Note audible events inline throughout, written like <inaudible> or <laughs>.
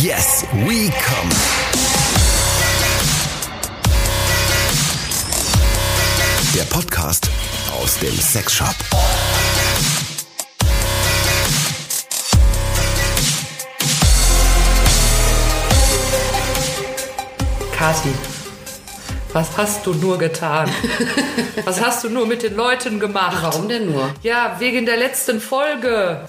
Yes, we come. Der Podcast aus dem Sexshop. Kathi, was hast du nur getan? <laughs> Was hast du nur mit den Leuten gemacht? Warum denn nur? Ja, wegen der letzten Folge.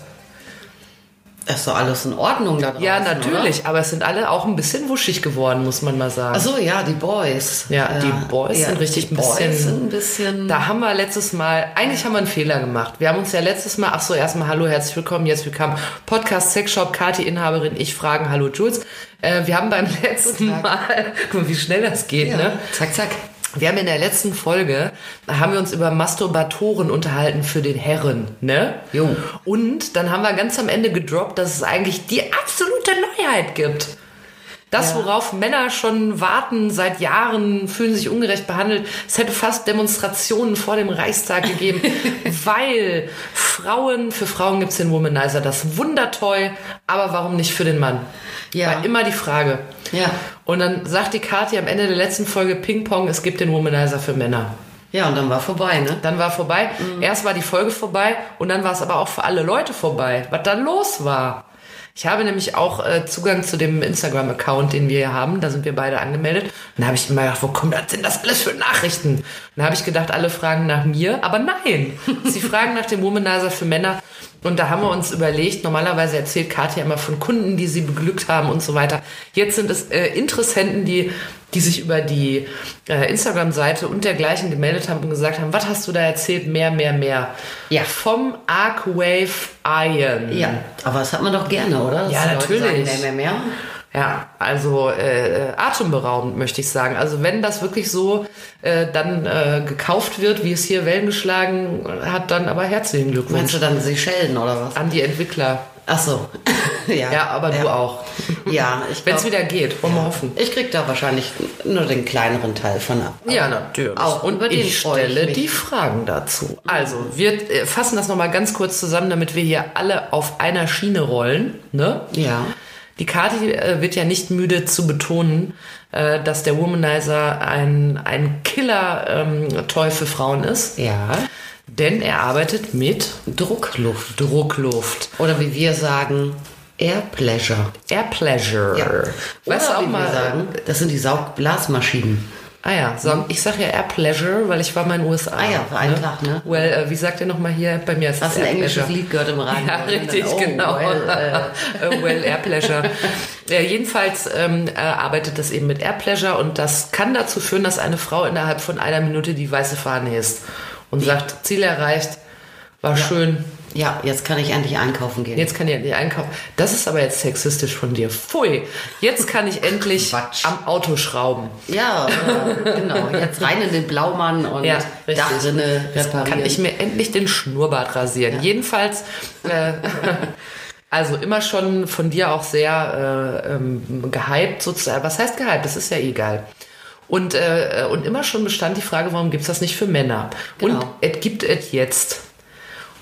Ist doch alles in Ordnung da draußen, Ja, natürlich, Oder? aber es sind alle auch ein bisschen wuschig geworden, muss man mal sagen. Ach so, ja, die Boys. Ja, die Boys sind richtig ein bisschen- Boys sind ein bisschen. Da haben wir letztes Mal, eigentlich haben wir einen Fehler gemacht. Wir haben uns ja letztes Mal, ach so, erstmal hallo, herzlich willkommen, jetzt willkommen. Podcast Sexshop, Kati, Inhaberin, ich fragen, hallo Jules. Äh, wir haben beim <laughs> letzten Mal, <laughs> guck mal, wie schnell das geht, ja. ne? Zack, zack. Wir haben in der letzten Folge, haben wir uns über Masturbatoren unterhalten für den Herren, ne? Jo. Und dann haben wir ganz am Ende gedroppt, dass es eigentlich die absolute Neuheit gibt. Das, worauf Männer schon warten seit Jahren, fühlen sich ungerecht behandelt. Es hätte fast Demonstrationen vor dem Reichstag gegeben, <laughs> weil Frauen, für Frauen gibt's den Womanizer, das Wundertoy, aber warum nicht für den Mann? Ja. War immer die Frage. Ja. Und dann sagt die Kathi am Ende der letzten Folge Ping-Pong, es gibt den Womanizer für Männer. Ja, und dann war vorbei, ne? Dann war vorbei. Erst war die Folge vorbei und dann war es aber auch für alle Leute vorbei, was dann los war. Ich habe nämlich auch äh, Zugang zu dem Instagram-Account, den wir hier haben. Da sind wir beide angemeldet. Und da habe ich immer gedacht, wo kommt das denn das alles für Nachrichten? Und da habe ich gedacht, alle fragen nach mir. Aber nein, sie fragen nach dem Womanizer für Männer. Und da haben wir uns überlegt, normalerweise erzählt Katja immer von Kunden, die sie beglückt haben und so weiter. Jetzt sind es äh, Interessenten, die, die sich über die äh, Instagram-Seite und dergleichen gemeldet haben und gesagt haben, was hast du da erzählt? Mehr, mehr, mehr. Ja. Vom Arcwave Iron. Ja. Aber das hat man doch gerne, oder? Dass Ja, natürlich. Sagen, mehr, mehr, mehr. Ja, also äh, atemberaubend möchte ich sagen. Also wenn das wirklich so äh, dann äh, gekauft wird, wie es hier Wellen geschlagen hat, dann aber herzlichen Meinst Glückwunsch du dann Seychellen oder was? an die Entwickler. Ach so. <laughs> ja. Ja, aber du auch. Ja, <laughs> ich Wenn es wieder geht, wollen wir hoffen. Ich krieg da wahrscheinlich nur den kleineren Teil von ab. Ja, natürlich. Auch und über den ich ich stelle mich. die Fragen dazu. Also, wir äh, fassen das nochmal ganz kurz zusammen, damit wir hier alle auf einer Schiene rollen. Ne? Ja. Die Kati äh, wird ja nicht müde zu betonen, äh, dass der Womanizer ein, ein Killer-Toy für Frauen ist. Ja. Denn er arbeitet mit Druckluft. Druckluft. Oder wie wir sagen, Air Pleasure. Air Pleasure. Ja. Weißt du Oder auch wie mal, wir sagen, das sind die Saugblasmaschinen. Ah ja, so, ich sage ja Air Pleasure, weil ich war mal in den USA. Ah ja, für einen Tag, ne? Well, äh, wie sagt ihr nochmal hier? Bei mir ist Hast es ein Air englisches Pleasure. Lied gehört im Radio? Ja, dann, richtig, oh, genau. well, äh, Äh, <laughs> well, Air Pleasure. ja, jedenfalls ähm, äh, arbeitet das eben mit Air Pleasure und das kann dazu führen, dass eine Frau innerhalb von einer Minute die weiße Fahne hisst und sagt, Ziel erreicht, war schön, ja, jetzt kann ich endlich einkaufen gehen. jetzt kann ich endlich einkaufen. Das ist aber jetzt sexistisch von dir. Pfui, jetzt kann ich endlich Quatsch. am Auto schrauben. Ja, äh, genau. Jetzt rein in den Blaumann und Ja. Dachrinne Jetzt reparieren. kann ich mir endlich den Schnurrbart rasieren. Jedenfalls, äh, also immer schon von dir auch sehr äh, ähm, gehypt sozusagen. Was heißt gehypt? Das ist ja egal. Und, äh, und immer schon bestand die Frage, warum gibt's das nicht für Männer? Genau. Und es gibt es jetzt.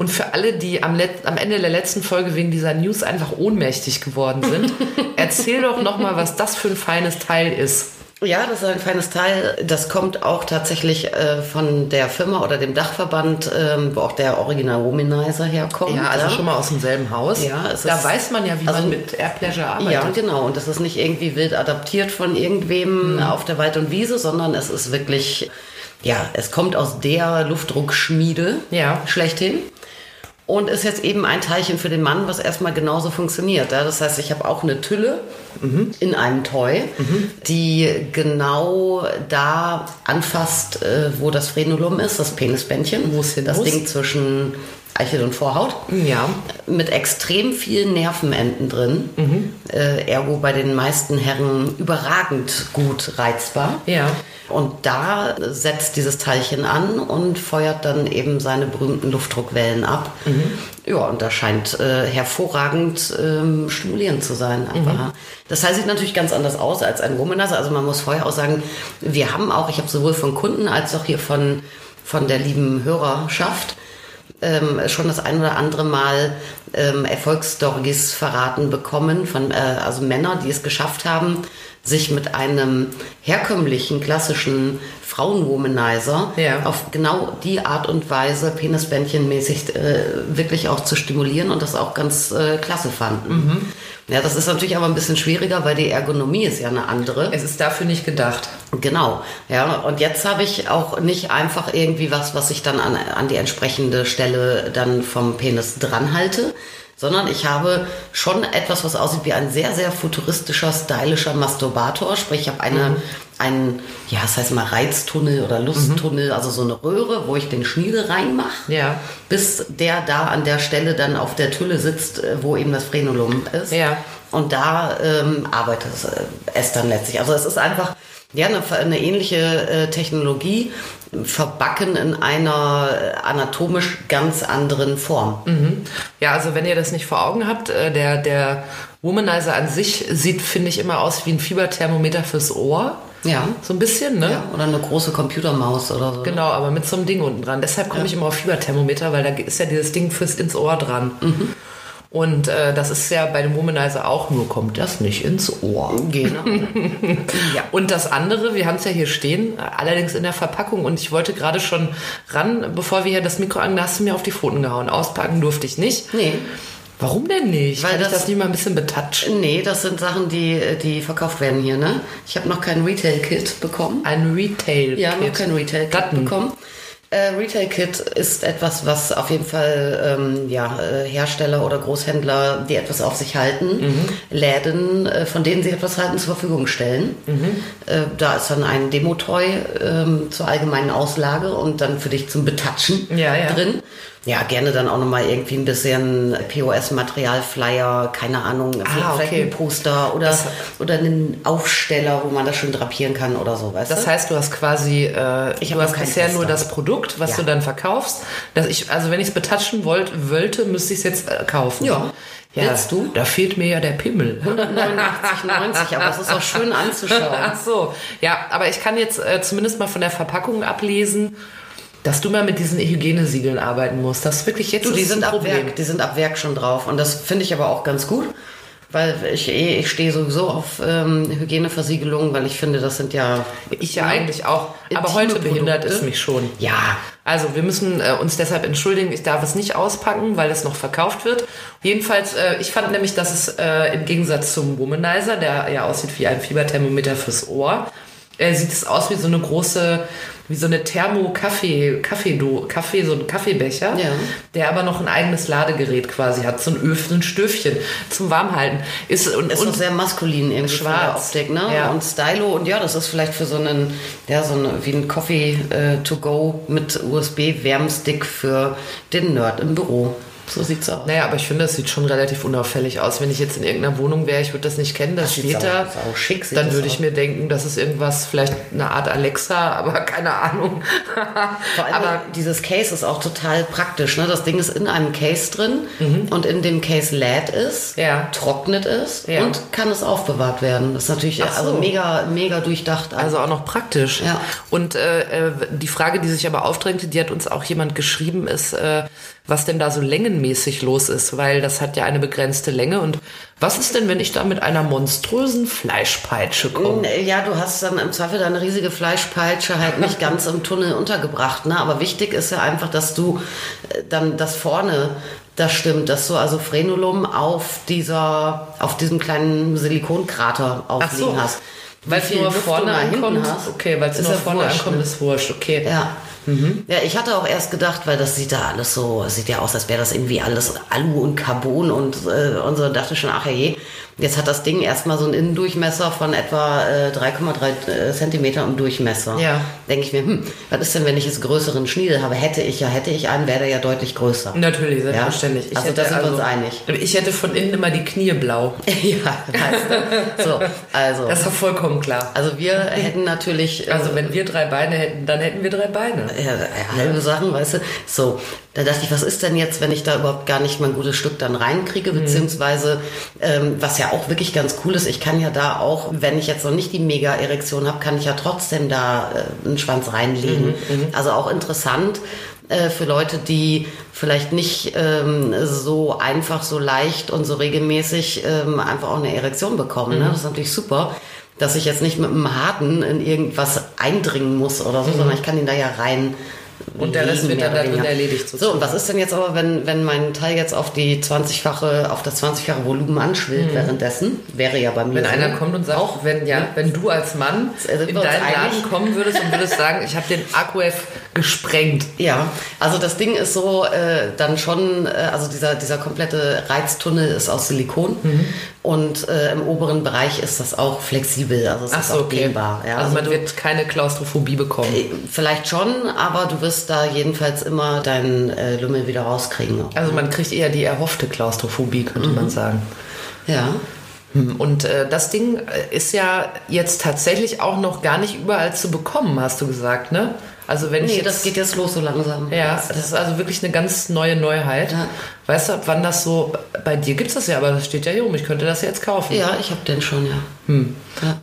Und für alle, die am, Let am Ende der letzten Folge wegen dieser News einfach ohnmächtig geworden sind, <laughs> erzähl doch noch mal, was das für ein feines Teil ist. Ja, das ist ein feines Teil. Das kommt auch tatsächlich äh, von der Firma oder dem Dachverband, ähm, wo auch der Original Womanizer herkommt. Ja, also schon mal aus demselben Haus. Ja, da ist- weiß man ja, wie also- man mit Air Pleasure arbeitet. Ja, genau. Und das ist nicht irgendwie wild adaptiert von irgendwem Mhm. auf der Wald und Wiese, sondern es ist wirklich, ja, es kommt aus der Luftdruckschmiede Ja. schlechthin. Und ist jetzt eben ein Teilchen für den Mann, was erstmal genauso funktioniert. Ja? Das heißt, ich habe auch eine Tülle Mhm. in einem Toy, die genau da anfasst, äh, wo das Frenulum ist, das Penisbändchen. Wo es hin Das muss. Ding zwischen Eichel und Vorhaut Ja. mit extrem vielen Nervenenden drin. Äh, ergo bei den meisten Herren überragend gut reizbar. Ja. Und da setzt dieses Teilchen an und feuert dann eben seine berühmten Luftdruckwellen ab. Ja, und das scheint äh, hervorragend ähm, stimulierend zu sein. Einfach. Das Teil sieht natürlich ganz anders aus als ein Womanizer. Also man muss vorher auch sagen, wir haben auch, ich habe sowohl von Kunden als auch hier von, von der lieben Hörerschaft, ähm, schon das ein oder andere Mal ähm, Erfolgsstories verraten bekommen von äh, also Männer, die es geschafft haben, sich mit einem herkömmlichen klassischen Frauenwomanizer Ja. auf genau die Art und Weise penisbändchenmäßig äh, wirklich auch zu stimulieren und das auch ganz äh, klasse fanden. Ja, das ist natürlich aber ein bisschen schwieriger, weil die Ergonomie ist ja eine andere. Es ist dafür nicht gedacht. Genau, ja. Und jetzt habe ich auch nicht einfach irgendwie was, was ich dann an, an die entsprechende Stelle dann vom Penis dran halte, sondern ich habe schon etwas, was aussieht wie ein sehr, sehr futuristischer, stylischer Masturbator. Sprich, ich habe eine, einen, ja, das heißt mal Reiztunnel oder Lusttunnel, also so eine Röhre, wo ich den Schniedel reinmache, Ja. bis der da an der Stelle dann auf der Tülle sitzt, äh, wo eben das Frenulum ist. Ja. Und da ähm, arbeitet es, äh, es dann letztlich. Also es ist einfach ja, eine, eine ähnliche äh, Technologie, verbacken in einer äh, anatomisch ganz anderen Form. Ja, also wenn ihr das nicht vor Augen habt, äh, der, der Womanizer an sich sieht, finde ich, immer aus wie ein Fieberthermometer fürs Ohr. Ja. So ein bisschen, ne? ja. Oder eine große Computermaus oder so. Genau, aber mit so einem Ding unten dran. Deshalb komme ich immer auf Fieberthermometer, weil da ist ja dieses Ding fürs ins Ohr dran. Und äh, das ist ja bei dem Womanizer auch, nur kommt das nicht ins Ohr. Genau. <laughs> <laughs> Ja. Und das andere, wir haben es ja hier stehen, allerdings in der Verpackung. Und ich wollte gerade schon ran, bevor wir hier das Mikro an, da hast du mir auf die Pfoten gehauen. Auspacken durfte ich nicht. Nee. Warum denn nicht? Weil Kann ich das- das nicht mal ein bisschen betatschen? Nee, das sind Sachen, die, die verkauft werden hier, ne? Ich habe noch kein Retail-Kit bekommen. Ein Retail. Ja, noch kein Retail-Kit bekommen. Äh, Retail-Kit ist etwas, was auf jeden Fall ähm, ja, äh, Hersteller oder Großhändler, die etwas auf sich halten, Läden, äh, von denen sie etwas halten, zur Verfügung stellen. Äh, da ist dann ein Demo-Toy ähm, zur allgemeinen Auslage und dann für dich zum Betatschen Ja, ja. drin. Ja, gerne dann auch nochmal irgendwie ein bisschen POS-Material, Flyer, keine Ahnung, Ah, vielleicht okay. ein Poster oder, Das- oder einen Aufsteller, wo man das schön drapieren kann oder so, weißt Das du? heißt, du hast quasi, äh, Ich du hast bisher Tester. nur das Produkt, was Ja. du dann verkaufst. Dass ich, also wenn ich es betatschen wollt, wollte, müsste ich es jetzt äh, kaufen. Ja. ja. Willst du? Da fehlt mir ja der Pimmel. 89,90, aber es ist auch schön <laughs> anzuschauen. Ach so. Ja, aber ich kann jetzt äh, zumindest mal von der Verpackung ablesen, dass du mal mit diesen Hygienesiegeln arbeiten musst. Das ist wirklich jetzt Du, die sind ein ab Problem. Werk, die sind ab Werk schon drauf und das finde ich aber auch ganz gut, weil ich eh, ich stehe sowieso auf ähm, Hygieneversiegelungen, weil ich finde, das sind ja Ich ja eigentlich auch. Aber heute behindert es mich schon. ja Also wir müssen äh, uns deshalb entschuldigen, ich darf es nicht auspacken, weil es noch verkauft wird. Jedenfalls, äh, ich fand nämlich, dass es äh, im Gegensatz zum Womanizer, der ja aussieht wie ein Fieberthermometer fürs Ohr, äh, sieht es aus wie so eine große, wie so eine Thermo-Kaffee, Kaffee, Kaffee, so ein Kaffeebecher, Ja. der aber noch ein eigenes Ladegerät quasi hat, so ein Öf, so ein Stöfchen zum Warmhalten. Ist, und, ist und sehr maskulin irgendwie Schwarz. Optik, ne? Ja. Und Stylo und ja, das ist vielleicht für so einen, ja, so eine, wie ein Coffee äh, to go mit USB-Wärmstick für den Nerd im Büro. So sieht's aus. Naja, aber ich finde, das sieht schon relativ unauffällig aus. Wenn ich jetzt in irgendeiner Wohnung wäre, ich würde das nicht kennen, das sieht steht da, sau schick sieht dann das würde aus. ich mir denken, das ist irgendwas, vielleicht eine Art Alexa, <laughs> aber keine Ahnung. Vor allem aber dieses Case ist auch total praktisch. Ne? Das Ding ist in einem Case drin und in dem Case lädt es, Mhm. Ja. trocknet es Ja. und kann es aufbewahrt werden. Das ist natürlich Ach so. also mega, mega durchdacht. also auch noch praktisch. Ja. Und äh, äh, die Frage, die sich aber aufdrängte, die hat uns auch jemand geschrieben, ist, äh, was denn da so längenmäßig los ist, weil das hat ja eine begrenzte Länge. Und was ist denn, wenn ich da mit einer monströsen Fleischpeitsche komme? Ja, du hast dann im Zweifel deine riesige Fleischpeitsche halt nicht <laughs> ganz im Tunnel untergebracht. Ne? Aber wichtig ist ja einfach, dass du äh, dann das vorne das stimmt, dass du also Frenulum auf dieser, auf diesem kleinen Silikonkrater Ach so. aufliegen hast. Weil es nur vorne ankommt. hast, Okay, weil es nur vorne wurscht, ankommt, ne? ist wurscht. Okay. Ja. Ja, ich hatte auch erst gedacht, weil das sieht da alles so, sieht ja aus, als wäre das irgendwie alles Alu und Carbon und, äh, und so. Dachte schon, ach je, jetzt hat das Ding erstmal so einen Innendurchmesser von etwa äh, 3,3 äh, Zentimeter im Durchmesser. Ja. Denke ich mir, hm, was ist denn, wenn ich jetzt größeren Schniedel habe? Hätte ich ja, hätte ich einen, wäre der ja deutlich größer. Natürlich, selbstverständlich. Ja? Also da sind wir uns einig. Ich hätte von innen immer die Knie blau. <laughs> ja, weißt du? So, also. Das ist doch vollkommen klar. also wir hätten natürlich. äh, Also wenn wir drei Beine hätten, dann hätten wir drei Beine. ja, ja, halbe Sachen, weißt du. So, da dachte ich, was ist denn jetzt, wenn ich da überhaupt gar nicht mal ein gutes Stück dann reinkriege, beziehungsweise, ähm, was ja auch wirklich ganz cool ist, ich kann ja da auch, wenn ich jetzt noch nicht die Mega-Erektion habe, kann ich ja trotzdem da äh, einen Schwanz reinlegen. Also auch interessant. äh, für Leute, die vielleicht nicht ähm, so einfach, so leicht und so regelmäßig ähm, einfach auch eine Erektion bekommen. Ne? Das ist natürlich super, dass ich jetzt nicht mit einem Harten in irgendwas eindringen muss oder so, sondern ich kann ihn da ja rein Und der Rest wird dann da drin erledigt, So, sozusagen. und was ist denn jetzt aber, wenn, wenn mein Teil jetzt auf die 20-fache, auf das 20-fache Volumen anschwillt währenddessen? Wäre ja bei mir Mhm. Wenn so. einer kommt und sagt, auch wenn, ja, wenn du als Mann Also in deinen Laden kommen würdest und würdest sagen, ich habe den Aquave gesprengt. Ja, also das Ding ist so, äh, dann schon, äh, also dieser, dieser komplette Reiztunnel ist aus Silikon Mhm. und äh, im oberen Bereich ist das auch flexibel, also es Ach ist so, auch okay. dehnbar. Ja, also man du, wird keine Klaustrophobie bekommen. äh, vielleicht schon, aber du wirst da jedenfalls immer deinen äh, Lümmel wieder rauskriegen. Also man kriegt eher die erhoffte Klaustrophobie, könnte Mhm. man sagen. Ja. Hm, Und äh, das Ding äh, ist ja jetzt tatsächlich auch noch gar nicht überall zu bekommen, hast du gesagt, ne? Also wenn ich Nee, jetzt, das geht jetzt los so langsam. ja, das ist also wirklich eine ganz neue Neuheit. Ja. Weißt du, wann das so, bei dir gibt es das ja, aber das steht ja hier rum, ich könnte das jetzt kaufen. Ja, ich habe den schon, ja.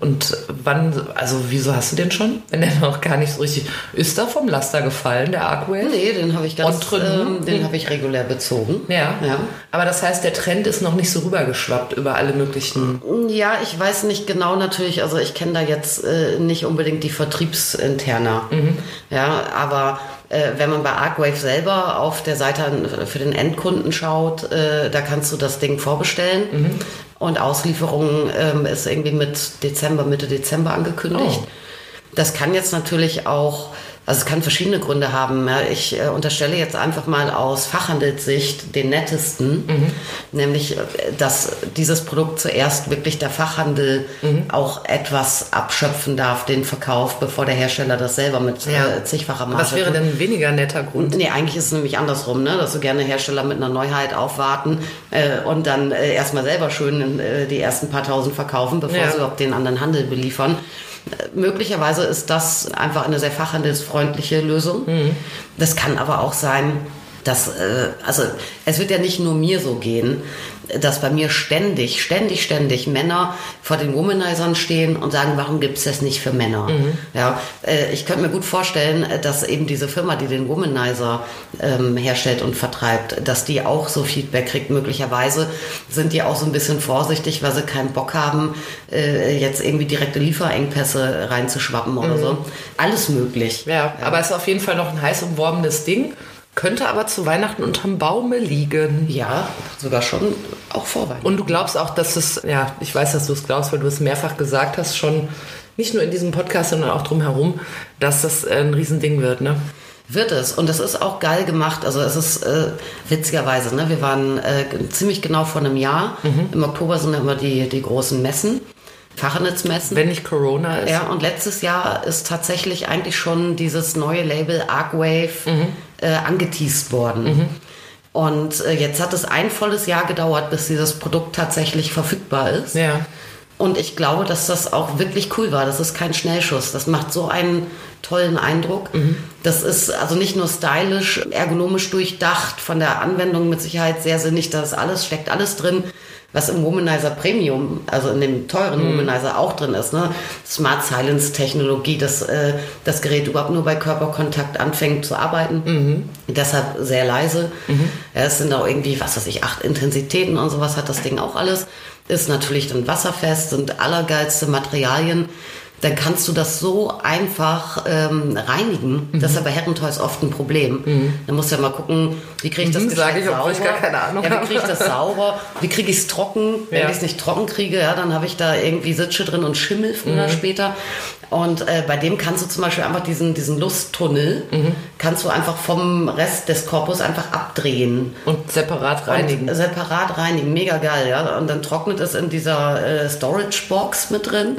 Und wann, also wieso hast du den schon? Wenn der <laughs> noch gar nicht so richtig, ist da vom Laster gefallen, der Arcwave? Nee, den habe ich ganz, ähm, den habe ich regulär bezogen. Ja. Ja. Aber das heißt, der Trend ist noch nicht so rübergeschwappt über alle möglichen. Ja, ich weiß nicht genau natürlich, also ich kenne da jetzt äh, nicht unbedingt die Vertriebsinterna. Ja, aber wenn man bei Arcwave selber auf der Seite an- für den Endkunden schaut, äh, da kannst du das Ding vorbestellen. Und Auslieferung ähm, ist irgendwie mit Dezember, Mitte Dezember angekündigt. Oh. Das kann jetzt natürlich auch, also es kann verschiedene Gründe haben. Ja. Ich äh, unterstelle jetzt einfach mal aus Fachhandelssicht den nettesten, nämlich, äh, dass dieses Produkt zuerst wirklich der Fachhandel auch etwas abschöpfen darf, den Verkauf, bevor der Hersteller das selber mit äh, zigfacher Marge Was wäre denn ein weniger netter Grund? Nee, eigentlich ist es nämlich andersrum, ne? dass so gerne Hersteller mit einer Neuheit aufwarten äh, und dann äh, erstmal selber schön äh, die ersten paar tausend verkaufen, bevor Ja. sie überhaupt den anderen Handel beliefern. Möglicherweise ist das einfach eine sehr fachhandelsfreundliche Lösung. Das kann aber auch sein, dass, äh, also es wird ja nicht nur mir so gehen, dass bei mir ständig, ständig, ständig Männer vor den Womanizern stehen und sagen, warum gibt es das nicht für Männer? Ja, äh, ich könnte mir gut vorstellen, äh, dass eben diese Firma, die den Womanizer ähm, herstellt und vertreibt, dass die auch so Feedback kriegt. Möglicherweise sind die auch so ein bisschen vorsichtig, weil sie keinen Bock haben, äh, jetzt irgendwie direkte Lieferengpässe reinzuschwappen oder so. Alles möglich. Ja, aber es ist auf jeden Fall noch ein heiß umworbenes Ding. Könnte aber zu Weihnachten unterm Baume liegen. Ja, sogar schon auch vor Weihnachten. Und du glaubst auch, dass es, ja, ich weiß, dass du es glaubst, weil du es mehrfach gesagt hast, schon nicht nur in diesem Podcast, sondern auch drumherum, dass das äh, ein Riesending wird, ne? Wird es. Und das ist auch geil gemacht. Also es ist äh, witzigerweise, ne? wir waren äh, ziemlich genau vor einem Jahr. Im Oktober sind immer die, die großen Messen, Fachhandelsmessen. Wenn nicht Corona ist. Ja, und letztes Jahr ist tatsächlich eigentlich schon dieses neue Label Arcwave äh, angeteased worden. Und äh, jetzt hat es ein volles Jahr gedauert, bis dieses Produkt tatsächlich verfügbar ist. Ja. Und ich glaube, dass das auch wirklich cool war. Das ist kein Schnellschuss. Das macht so einen tollen Eindruck. Das ist also nicht nur stylisch, ergonomisch durchdacht, von der Anwendung mit Sicherheit sehr sinnig. Da ist alles, steckt alles drin, was im Womanizer Premium, also in dem teuren Womanizer auch drin ist. Ne? Smart Silence Technologie, dass äh, das Gerät überhaupt nur bei Körperkontakt anfängt zu arbeiten. Deshalb sehr leise. Ja, es sind auch irgendwie, was weiß ich, acht Intensitäten und sowas hat das Ding auch alles. Ist natürlich dann wasserfest, sind allergeilste Materialien. Dann kannst du das so einfach ähm, reinigen. Das ist ja bei Herrentoys oft ein Problem. Dann musst du ja mal gucken, wie kriege ich das Mhm, gescheit sag ich, obwohl ich sauber? gar keine Ahnung ja, wie kriege ich das sauber? <laughs> Wie kriege ich es trocken? Wenn Ja. ich es nicht trocken kriege, ja, dann habe ich da irgendwie Sitsche drin und Schimmel früher Mhm. oder später. Und äh, bei dem kannst du zum Beispiel einfach diesen, diesen Lusttunnel, Mhm. kannst du einfach vom Rest des Korpus einfach abdrehen. Und separat reinigen. Und separat reinigen, mega geil, ja. Und dann trocknet es in dieser äh, Storage Box mit drin.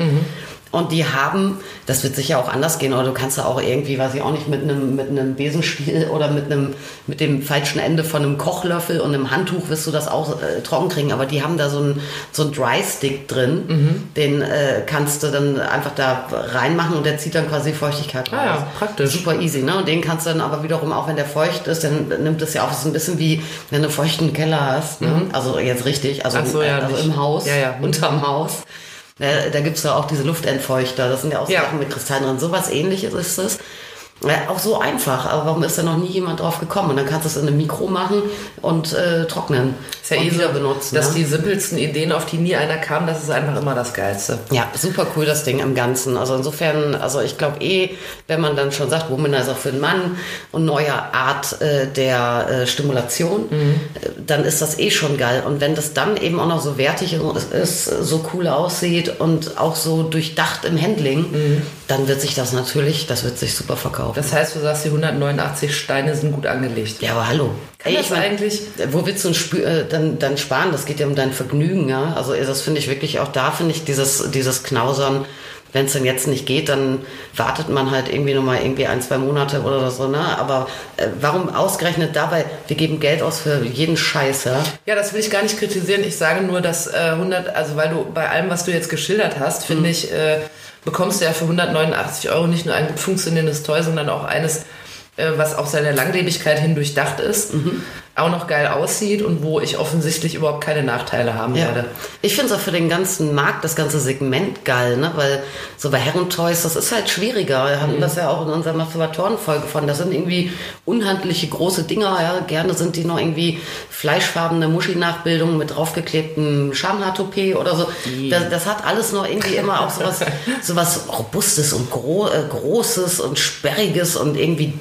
Und die haben, das wird sicher auch anders gehen, oder du kannst da auch irgendwie, weiß ich auch nicht, mit einem, mit einem Besenstiel oder mit einem, mit dem falschen Ende von einem Kochlöffel und einem Handtuch wirst du das auch äh, trocken kriegen. Aber die haben da so einen so einen Dry Stick drin, den äh, kannst du dann einfach da reinmachen und der zieht dann quasi Feuchtigkeit raus. Ah ja, praktisch. Super easy, ne? Und den kannst du dann aber wiederum, auch wenn der feucht ist, dann nimmt es ja es ist ein bisschen wie, wenn du einen feuchten Keller hast, ne? Also jetzt richtig, also, so, ja, also im Haus, ja, ja. unterm Haus. Äh, da gibt's ja auch diese Luftentfeuchter, das sind ja auch Ja. Sachen mit Kristallen drin. Sowas ähnliches ist es. Ja, auch so einfach, aber warum ist da noch nie jemand drauf gekommen? Und dann kannst du es in einem Mikro machen und äh, trocknen. Ist ja eh so, benutzen. dass ne? die simpelsten Ideen, auf die nie einer kam, das ist einfach immer das Geilste. Ja, super cool das Ding im Ganzen. Also insofern, also ich glaube eh, wenn man dann schon sagt, Womanizer für den Mann und neue Art äh, der äh, Stimulation, äh, dann ist das eh schon geil. Und wenn das dann eben auch noch so wertig ist, so cool aussieht und auch so durchdacht im Handling, dann wird sich das natürlich, das wird sich super verkaufen. Das heißt, du sagst, die 189 Steine sind gut angelegt. Ja, aber hallo. Kann das eigentlich- Wo willst du ein Spü äh, dann, dann sparen? Das geht ja um dein Vergnügen, ja. Also das finde ich wirklich, auch da finde ich dieses, dieses Knausern, wenn es denn jetzt nicht geht, dann wartet man halt irgendwie nochmal irgendwie ein, zwei Monate oder so, ne? Aber äh, warum ausgerechnet dabei, wir geben Geld aus für jeden Scheiß, ja? Ja, das will ich gar nicht kritisieren. Ich sage nur, dass äh, 100, also weil du bei allem, was du jetzt geschildert hast, finde Mhm. ich, äh, bekommst du ja für 189 Euro nicht nur ein gut funktionierendes Toy, sondern auch eines, was auch seiner Langlebigkeit hin durchdacht ist, Mhm. auch noch geil aussieht und wo ich offensichtlich überhaupt keine Nachteile haben werde. Ich finde es auch für den ganzen Markt, das ganze Segment geil, ne? Weil so bei Herrentoys, das ist halt schwieriger. Wir hatten das ja auch in unserer Masturbatoren-Folge von. Das sind irgendwie unhandliche große Dinger, ja. Gerne sind die noch irgendwie fleischfarbene Muschi-Nachbildungen mit draufgeklebtem Schamhaartoupet oder so. Das, das hat alles noch irgendwie immer auch sowas, <laughs> sowas Robustes und Gro äh, Großes und Sperriges und irgendwie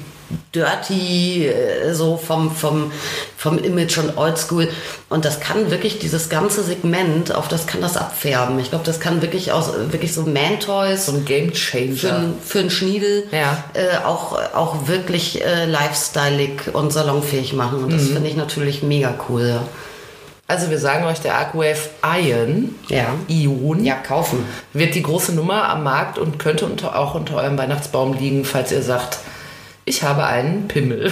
dirty, äh, so vom, vom, vom Image und Oldschool. Und das kann wirklich dieses ganze Segment, auf das kann das abfärben. Ich glaube, das kann wirklich aus, wirklich so Man-Toys So ein Game für, Changer. einen- für einen Schniedel Ja. äh, auch, auch wirklich äh, lifestyleig und salonfähig machen. Und das Mhm. finde ich natürlich mega cool. Also wir sagen euch, der Arcwave Ion, Ja. Ion, Ja, kaufen. wird die große Nummer am Markt und könnte unter, auch unter eurem Weihnachtsbaum liegen, falls ihr sagt, ich habe einen Pimmel.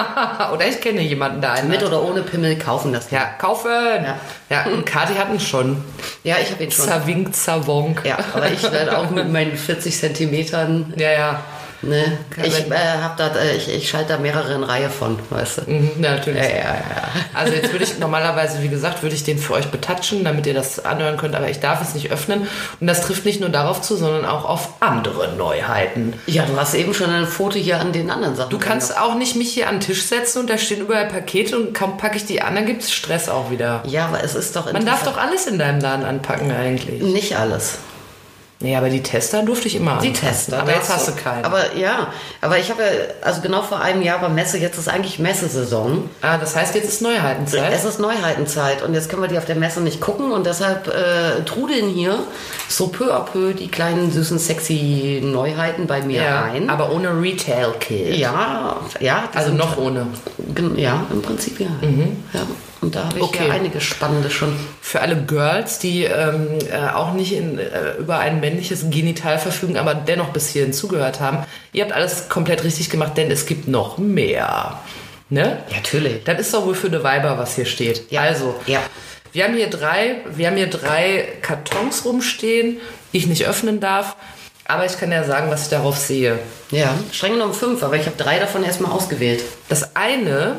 <laughs> oder ich kenne jemanden, der einen Mit hat. oder ohne Pimmel kaufen das. Ja, kaufen! Ja. Ja, und Kati hatten schon. ja ich habe ihn schon. Zawink, Zawonk. Ja, aber ich werde auch mit meinen 40 Zentimetern Ja, ja. Ne? Ich, äh, da, äh, ich, ich schalte da mehrere in Reihe von, weißt du. Mhm, ja, natürlich. Ja, ja. Also jetzt würde ich <laughs> normalerweise, wie gesagt, würde ich den für euch betatschen, damit ihr das anhören könnt, aber ich darf es nicht öffnen. Und das trifft nicht nur darauf zu, sondern auch auf andere Neuheiten. Ja, du hast eben schon ein Foto hier an den anderen Sachen. Du kannst auch nicht mich hier an den Tisch setzen und da stehen überall Pakete und kaum packe ich die an, dann gibt es Stress auch wieder. Ja, aber es ist doch Man darf doch alles in deinem Laden anpacken eigentlich. nicht alles. Nee, aber die Tester durfte ich immer Die anpacken. Tester. Aber jetzt hast du keinen. Aber ja, aber ich habe ja, also genau vor einem Jahr war Messe, jetzt ist eigentlich Messesaison. ah, das heißt, jetzt ist Neuheitenzeit. Es ist Neuheitenzeit und jetzt können wir die auf der Messe nicht gucken und deshalb äh, trudeln hier so peu à peu die kleinen, süßen, sexy Neuheiten bei mir ja, ein. aber ohne Retail-Kit. ja, ja. Also noch ohne. Ja, im Prinzip ja. ja. Und da habe ich Okay. ja einige spannende schon. Für alle Girls, die ähm, äh, auch nicht in, äh, über ein männliches Genital verfügen, aber dennoch bis hierhin zugehört haben, ihr habt alles komplett richtig gemacht, denn es gibt noch mehr. Ne? Natürlich. Das ist doch wohl für eine Weiber, was hier steht. Ja. Also, Ja. wir haben hier drei, wir haben hier drei Kartons rumstehen, die ich nicht öffnen darf. Aber ich kann ja sagen, was ich darauf sehe. Ja, streng genommen fünf, aber ich habe drei davon erstmal ausgewählt. Das eine,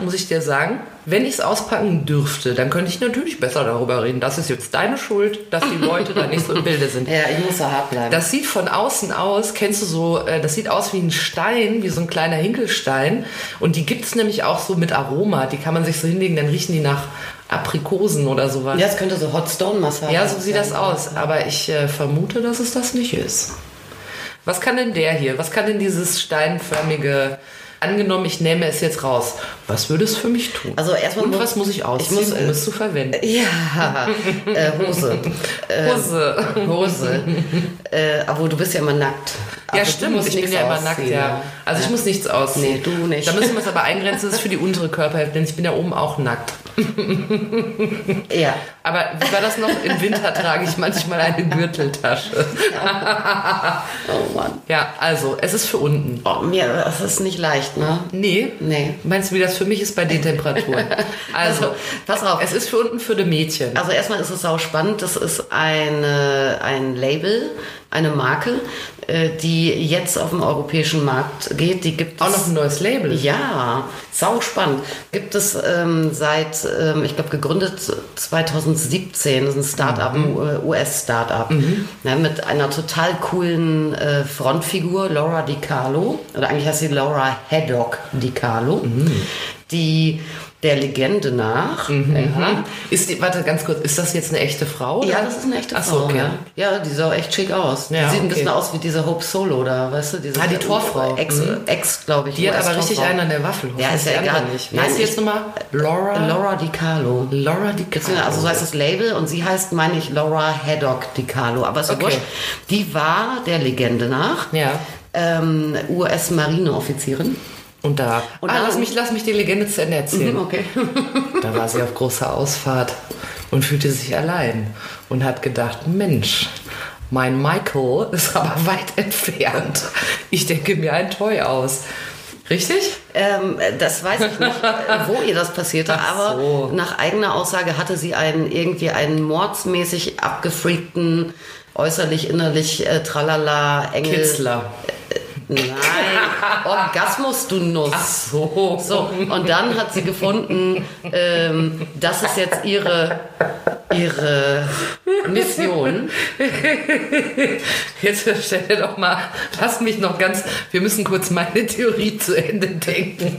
muss ich dir sagen, wenn ich es auspacken dürfte, dann könnte ich natürlich besser darüber reden. Das ist jetzt deine Schuld, dass die Leute da nicht so im Bilde sind. <laughs> Ja, ich muss da hart bleiben. Das sieht von außen aus, kennst du so, äh, das sieht aus wie ein Stein, wie so ein kleiner Hinkelstein. Und die gibt's nämlich auch so mit Aroma. Die kann man sich so hinlegen, dann riechen die nach Aprikosen oder sowas. ja, es könnte so Hot Stone Massage Ja, so sieht das sein. aus. Aber ich äh, vermute, dass es das nicht ist. Was kann denn der hier? Was kann denn dieses steinförmige... Angenommen, ich nehme es jetzt raus. Was würde es für mich tun? Also erstmal Und muss- was muss ich ausziehen, muss, um äh, es zu verwenden? <laughs> Ja, äh, Hose. Äh, Hose. Hose. äh, aber du bist ja immer nackt. Ja, Also stimmt. Ich bin ja immer nackt, ja. Also ich muss nichts ausziehen. Nee, du nicht. Da müssen wir es aber eingrenzen, das ist für die untere Körperhälfte, denn ich bin ja oben auch nackt. <laughs> Ja. Aber wie war das noch? Im Winter trage ich manchmal eine Gürteltasche. <laughs> Oh Mann. Ja, also, es ist für unten. Oh, mir, das ist nicht leicht, ne? Nee. Nee. Meinst du, wie das für mich ist bei den Temperaturen? <laughs> Also, Also, pass auf. Es ist für unten für die Mädchen. Also erstmal ist es auch spannend. Das ist eine, ein Label, eine Marke, die jetzt auf dem europäischen Markt geht. Die gibt Auch es noch ein neues Label. ja, sau spannend. Gibt es ähm, seit, ähm, ich glaube, gegründet 2017. Das ist ein Startup, ein äh, US-Startup. Ja, mit einer total coolen äh, Frontfigur, Laura DiCarlo. Oder eigentlich heißt sie Laura Haddock DiCarlo. Die der Legende nach. Ja, Ist die, warte, ganz kurz, ist das jetzt eine echte Frau? Oder? ja, das ist eine echte Ach Frau. so, okay. ja. ja, die sah echt schick aus. Ja, sieht ein okay. bisschen aus wie diese Hope Solo da, weißt du? Diese Ah, die Torfrau. Ex, Mhm. Ex glaube ich. Die hat aber richtig einen an der Waffel. Ja, ist ja egal. Nicht. Wie heißt sie jetzt nochmal? Laura? Laura DiCarlo. Laura Di Beziehungsweise, Also so heißt das Label und sie heißt, meine ich, Laura Haddock DiCarlo. Aber ist Okay. wurscht. Die war der Legende nach Ja. ähm, US-Marineoffizierin. Und da. Und ah, lass, mich, lass mich die Legende zu Ende erzählen. Mhm, okay. <laughs> Da war sie auf großer Ausfahrt und fühlte sich allein und hat gedacht, Mensch, mein Michael ist aber weit entfernt. Ich denke mir ein Toy aus. Richtig? Ähm, das weiß ich nicht, äh, <laughs> wo ihr das passierte, Ach aber so. nach eigener Aussage hatte sie einen irgendwie einen mordsmäßig abgefreakten, äußerlich, innerlich, äh, tralala, Engel. Kitzler. Nein, Orgasmus, du Nuss. Ach so. So, und dann hat sie gefunden, ähm, das ist jetzt ihre, ihre Mission. Jetzt stell dir doch mal, lass mich noch ganz, wir müssen kurz meine Theorie zu Ende denken.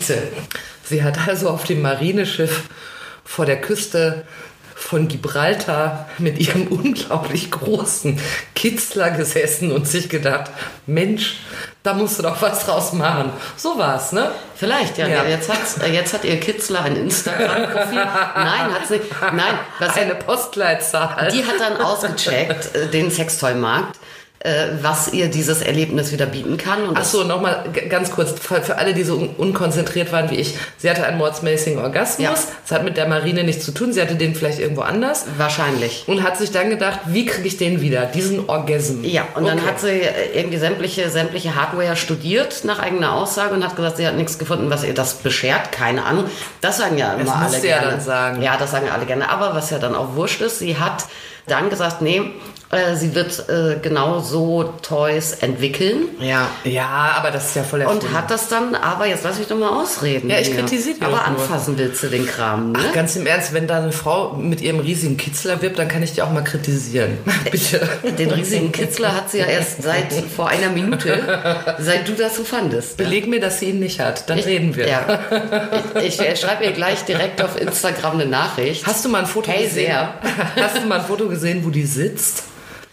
Sie hat also auf dem Marineschiff vor der Küste von Gibraltar mit ihrem unglaublich großen Kitzler gesessen und sich gedacht, Mensch, da musst du doch was draus machen. So war's, ne? Vielleicht, ja. Ja. Jetzt, hat's, äh, jetzt hat ihr Kitzler ein Instagram-Profil. <laughs> Nein, hat sie. Nein, was Eine Postleitzahl. Die hat dann ausgecheckt, äh, den Sextoy-Markt, was ihr dieses Erlebnis wieder bieten kann. Und Ach das- so, nochmal ganz kurz, für alle, die so un unkonzentriert waren wie ich. Sie hatte einen mordsmäßigen Orgasmus. Ja. Das hat mit der Marine nichts zu tun. Sie hatte den vielleicht irgendwo anders. wahrscheinlich. Und hat sich dann gedacht, wie kriege ich den wieder? Diesen Orgasm. Ja, und dann Okay. hat sie äh, irgendwie sämtliche, sämtliche Hardware studiert, nach eigener Aussage, und hat gesagt, sie hat nichts gefunden, was ihr das beschert. Keine Ahnung. Das sagen ja immer musst alle du ja gerne. dann sagen. Ja, das sagen alle gerne. Aber was ja dann auch wurscht ist, sie hat dann gesagt, nee, äh, sie wird äh, genau so Toys entwickeln. Ja, ja, aber das ist ja voll Und hat das dann, aber jetzt lass mich doch mal ausreden. Ja, ich kritisiere Aber nur. anfassen willst du den Kram, ne? Ach, ganz im Ernst, wenn da eine Frau mit ihrem riesigen Kitzler wirbt, dann kann ich die auch mal kritisieren. <laughs> Bitte. Den riesigen Kitzler hat sie ja erst seit vor einer Minute, seit du das so fandest. Beleg mir, dass sie ihn nicht hat. Dann reden wir. Ja. Ich, ich schreibe ihr gleich direkt auf Instagram eine Nachricht. Hast du mal ein Foto Hey, gesehen? sehr. Hast du mal ein Foto gesehen, wo die sitzt?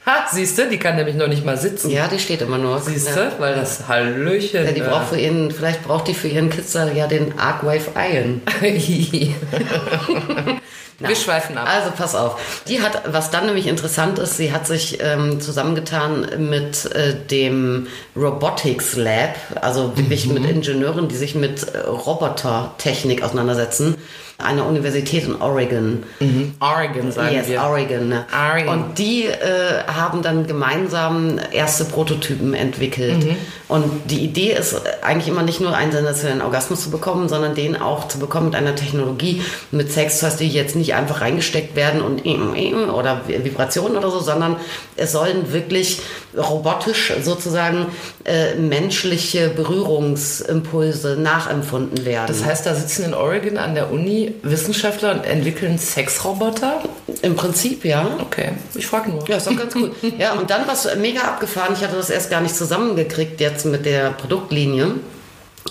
Ha, siehst du, die kann nämlich noch nicht mal sitzen. Ja, die steht immer nur. Siehst ja. du? Weil das Hallöchen. Ja, die äh, braucht für ihren, vielleicht braucht die für ihren Kitzler ja den Arcwave Iron. <laughs> <laughs> Wir schweifen ab. Also pass auf. Die hat, was dann nämlich interessant ist, sie hat sich ähm, zusammengetan mit äh, dem Robotics Lab, also wirklich mit Ingenieuren, die sich mit äh, Robotertechnik auseinandersetzen, einer Universität in Oregon. Oregon, sagen yes, wir. Oregon. ne? Oregon. Und die äh, haben dann gemeinsam erste Prototypen entwickelt. Mhm. Und die Idee ist eigentlich immer nicht nur einen sensationellen Orgasmus zu bekommen, sondern den auch zu bekommen mit einer Technologie, mit Sextoys, die jetzt nicht einfach reingesteckt werden und oder Vibrationen oder so, sondern es sollen wirklich robotisch sozusagen äh, menschliche Berührungsimpulse nachempfunden werden. Das heißt, da sitzen in Oregon an der Uni Wissenschaftler und entwickeln Sexroboter? Im Prinzip, ja. Okay, ich frage nur. Ja, ist doch ganz cool. <laughs> Ja, und dann was mega abgefahren. Ich hatte das erst gar nicht zusammengekriegt jetzt mit der Produktlinie.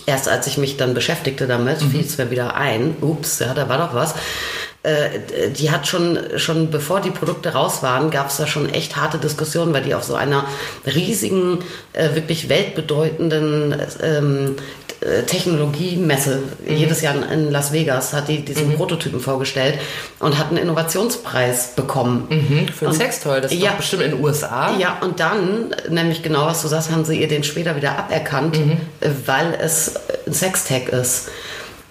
Erst als ich mich dann beschäftigte damit, fiel es mir wieder ein. Ups, ja, da war doch was. Äh, Die hat schon, schon bevor die Produkte raus waren, gab es da schon echt harte Diskussionen, weil die auf so einer riesigen, äh, wirklich weltbedeutenden ähm, äh, Technologiemesse jedes Jahr in- Las Vegas hat die diesen Prototypen vorgestellt und hat einen Innovationspreis bekommen. Hm, Für ein Sextoy, das ist Ja. bestimmt in den USA. Ja, und dann, nämlich genau was du sagst, haben sie ihr den später wieder aberkannt, äh, weil es ein Sextag ist.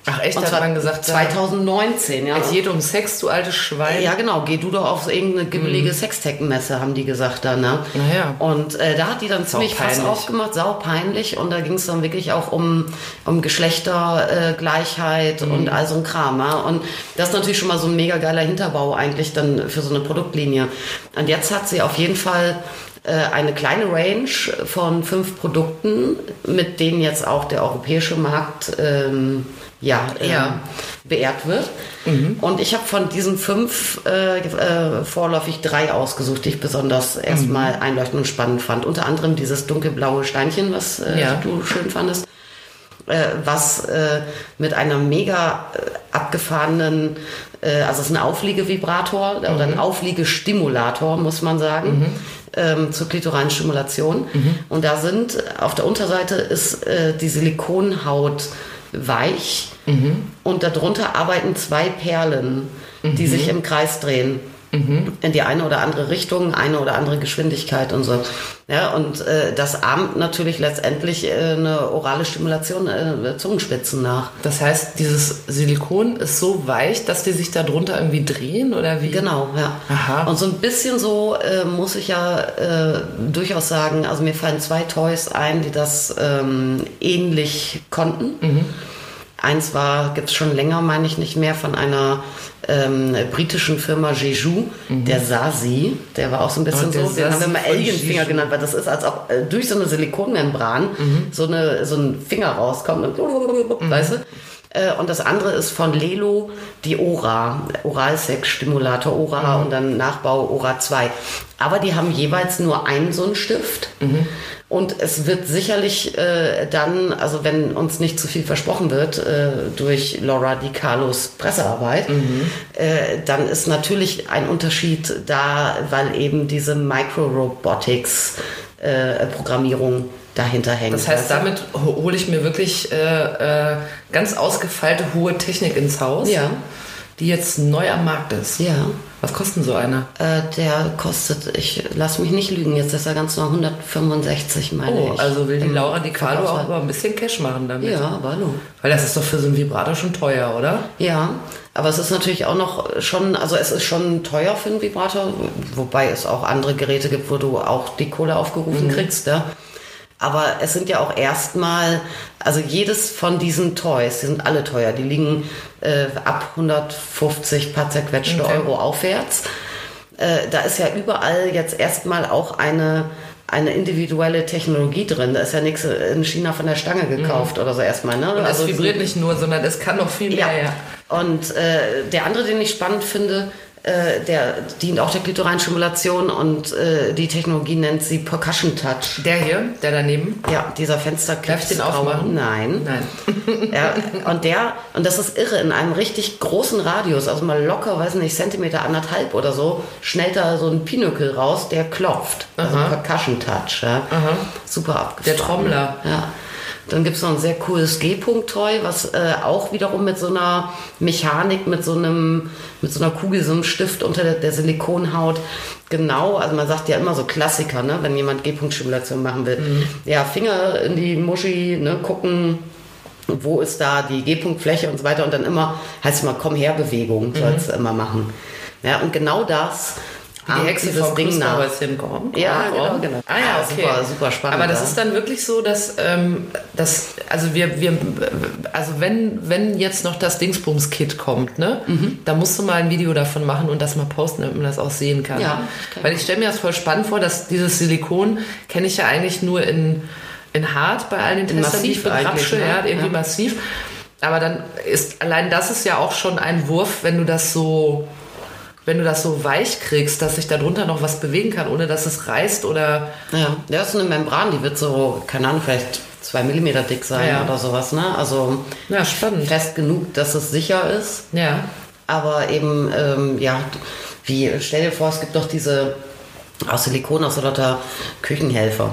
Ach echt, Und hat man gesagt, 2019, ja. es geht um Sex, du altes Schwein. Ja, genau. Geh du doch auf irgendeine gibbelige Sextech-Messe, haben die gesagt da, ne? Naja. Und äh, da hat die dann ziemlich Fass peinlich. aufgemacht, sau peinlich. Und da ging es dann wirklich auch um, um Geschlechtergleichheit äh, Gleichheit und all so ein Kram. Ja? Und das ist natürlich schon mal so ein mega geiler Hinterbau eigentlich dann für so eine Produktlinie. Und jetzt hat sie auf jeden Fall eine kleine Range von fünf Produkten, mit denen jetzt auch der europäische Markt ähm, ja, ähm, Ja. beehrt wird. Und ich habe von diesen fünf äh, äh, vorläufig drei ausgesucht, die ich besonders erstmal einleuchtend und spannend fand. Unter anderem dieses dunkelblaue Steinchen, was äh, Ja. du schön fandest äh, was äh, mit einer mega äh, abgefahrenen, äh, also es ist ein Aufliegevibrator oder ein Aufliegestimulator, muss man sagen, ähm, zur klitoralen Stimulation. Und da sind auf der Unterseite ist äh, die Silikonhaut weich und darunter arbeiten zwei Perlen, die sich im Kreis drehen. In die eine oder andere Richtung, eine oder andere Geschwindigkeit und so. Ja, und äh, das ahmt natürlich letztendlich äh, eine orale Stimulation äh, Zungenspitzen nach. Das heißt, dieses Silikon ist so weich, dass die sich da drunter irgendwie drehen oder wie? Genau, ja. Aha. Und so ein bisschen so äh, muss ich ja äh, durchaus sagen, also mir fallen zwei Toys ein, die das ähm, ähnlich konnten. Mhm. Eins war, gibt es schon länger, meine ich nicht mehr, von einer ähm, britischen Firma Jeju, der Sasi, der war auch so ein bisschen Mhm. Oh, der so, den haben wir mal Alienfinger genannt, weil das ist, als ob äh, durch so eine Silikonmembran Mhm. so, eine, so ein Finger rauskommt und weißt du? Äh, Und das andere ist von Lelo, die Ora, Oralsex-Stimulator Ora und dann Nachbau Ora 2. Aber die haben jeweils nur einen so einen Stift. Und es wird sicherlich äh, dann, also wenn uns nicht zu viel versprochen wird äh, durch Laura Di Carlos Pressearbeit, äh, dann ist natürlich ein Unterschied da, weil eben diese Microrobotics äh, Programmierung dahinter hängt. Das heißt, damit ho- hole ich mir wirklich äh, äh, ganz ausgefeilte hohe Technik ins Haus, Ja. die jetzt neu am Markt ist. Ja. Was kostet denn so einer? Äh, der kostet, ich lass mich nicht lügen, jetzt ist er ganz noch 165, meine Oh, ich. also will die Laura Di Carlo auch aber ein bisschen Cash machen damit. Ja, aber hallo. Weil das ist doch für so ein Vibrator schon teuer, oder? Ja, aber es ist natürlich auch noch schon, also es ist schon teuer für einen Vibrator, wobei es auch andere Geräte gibt, wo du auch die Kohle aufgerufen kriegst, ja. Aber es sind ja auch erstmal, also jedes von diesen Toys, die sind alle teuer, die liegen äh, ab 150 paar zerquetschte Okay. Euro aufwärts. Äh, da ist ja überall jetzt erstmal auch eine, eine individuelle Technologie drin. Da ist ja nichts in China von der Stange gekauft oder so erstmal. Ne? Und es Also vibriert nicht nur, sondern es kann noch viel ja. mehr. Ja. Und äh, der andere, den ich spannend finde, der dient auch der klitoralen Stimulation und äh, die Technologie nennt sie Percussion Touch. Der hier, der daneben. Ja, dieser Fenster. Darf ich den aufmachen? Nein. Nein. Ja, und der, und das ist irre, in einem richtig großen Radius, also mal locker, weiß nicht, Zentimeter anderthalb oder so, schnellt da so ein Pinökel raus, der klopft. Also Aha. Percussion Touch. Ja. Super abgefahren. Der Trommler. Ja. Dann gibt es noch ein sehr cooles G-Punkt-Toy, was äh, auch wiederum mit so einer Mechanik, mit so einem, mit so einer Kugel, so einem Stift unter der, der Silikonhaut genau, also man sagt ja immer so Klassiker, ne, wenn jemand G-Punkt-Stimulation machen will. Ja, Finger in die Muschi, ne, gucken, wo ist da die G-Punkt-Fläche und so weiter und dann immer, heißt immer, komm her, Bewegung, sollst du immer machen. Ja, und genau das Die ahmt Hexe vom Ding nach. Kommt. Ja, kommt. genau, genau. Ah ja, Ah, okay. super, super spannend, Aber das ja. ist dann wirklich so, dass, ähm, dass also wir, wir, also wenn, wenn jetzt noch das Dingsbums-Kit kommt, ne, Mhm. da musst du mal ein Video davon machen und das mal posten, damit man das auch sehen kann. Ja, Weil ich stelle mir das voll spannend vor, dass dieses Silikon kenne ich ja eigentlich nur in, in hart bei all den Testern, die ich begrapsche, ne? ja, irgendwie Ja. massiv. Aber dann ist, allein das ist ja auch schon ein Wurf, wenn du das so, wenn du das so weich kriegst, dass sich darunter noch was bewegen kann, ohne dass es reißt oder Ja, das ist eine Membran, die wird so, keine Ahnung, vielleicht zwei Millimeter dick sein Ja. oder sowas, ne? Also ja, spannend. fest genug, dass es sicher ist, Ja. aber eben, ähm, ja, wie, stell dir vor, es gibt doch diese aus Silikon, aus so lauter Küchenhelfer.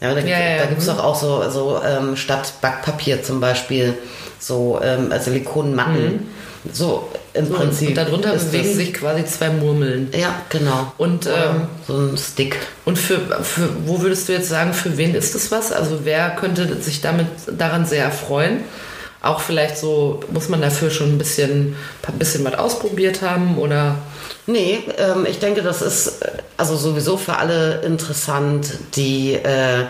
Ja, da, Ja, ja, ja. gibt es Mhm. doch auch so, so ähm, statt Backpapier zum Beispiel so ähm, Silikonmatten. So im Prinzip. Mhm. Und darunter bewegen sich quasi zwei Murmeln. Ja, genau. Und, ähm, so ein Stick. Und für, für wo würdest du jetzt sagen, für wen ist das was? Also wer könnte sich damit daran sehr erfreuen? Auch vielleicht so, muss man dafür schon ein bisschen, ein bisschen was ausprobiert haben oder Nee, ähm, ich denke, das ist äh, also sowieso für alle interessant, die äh, äh,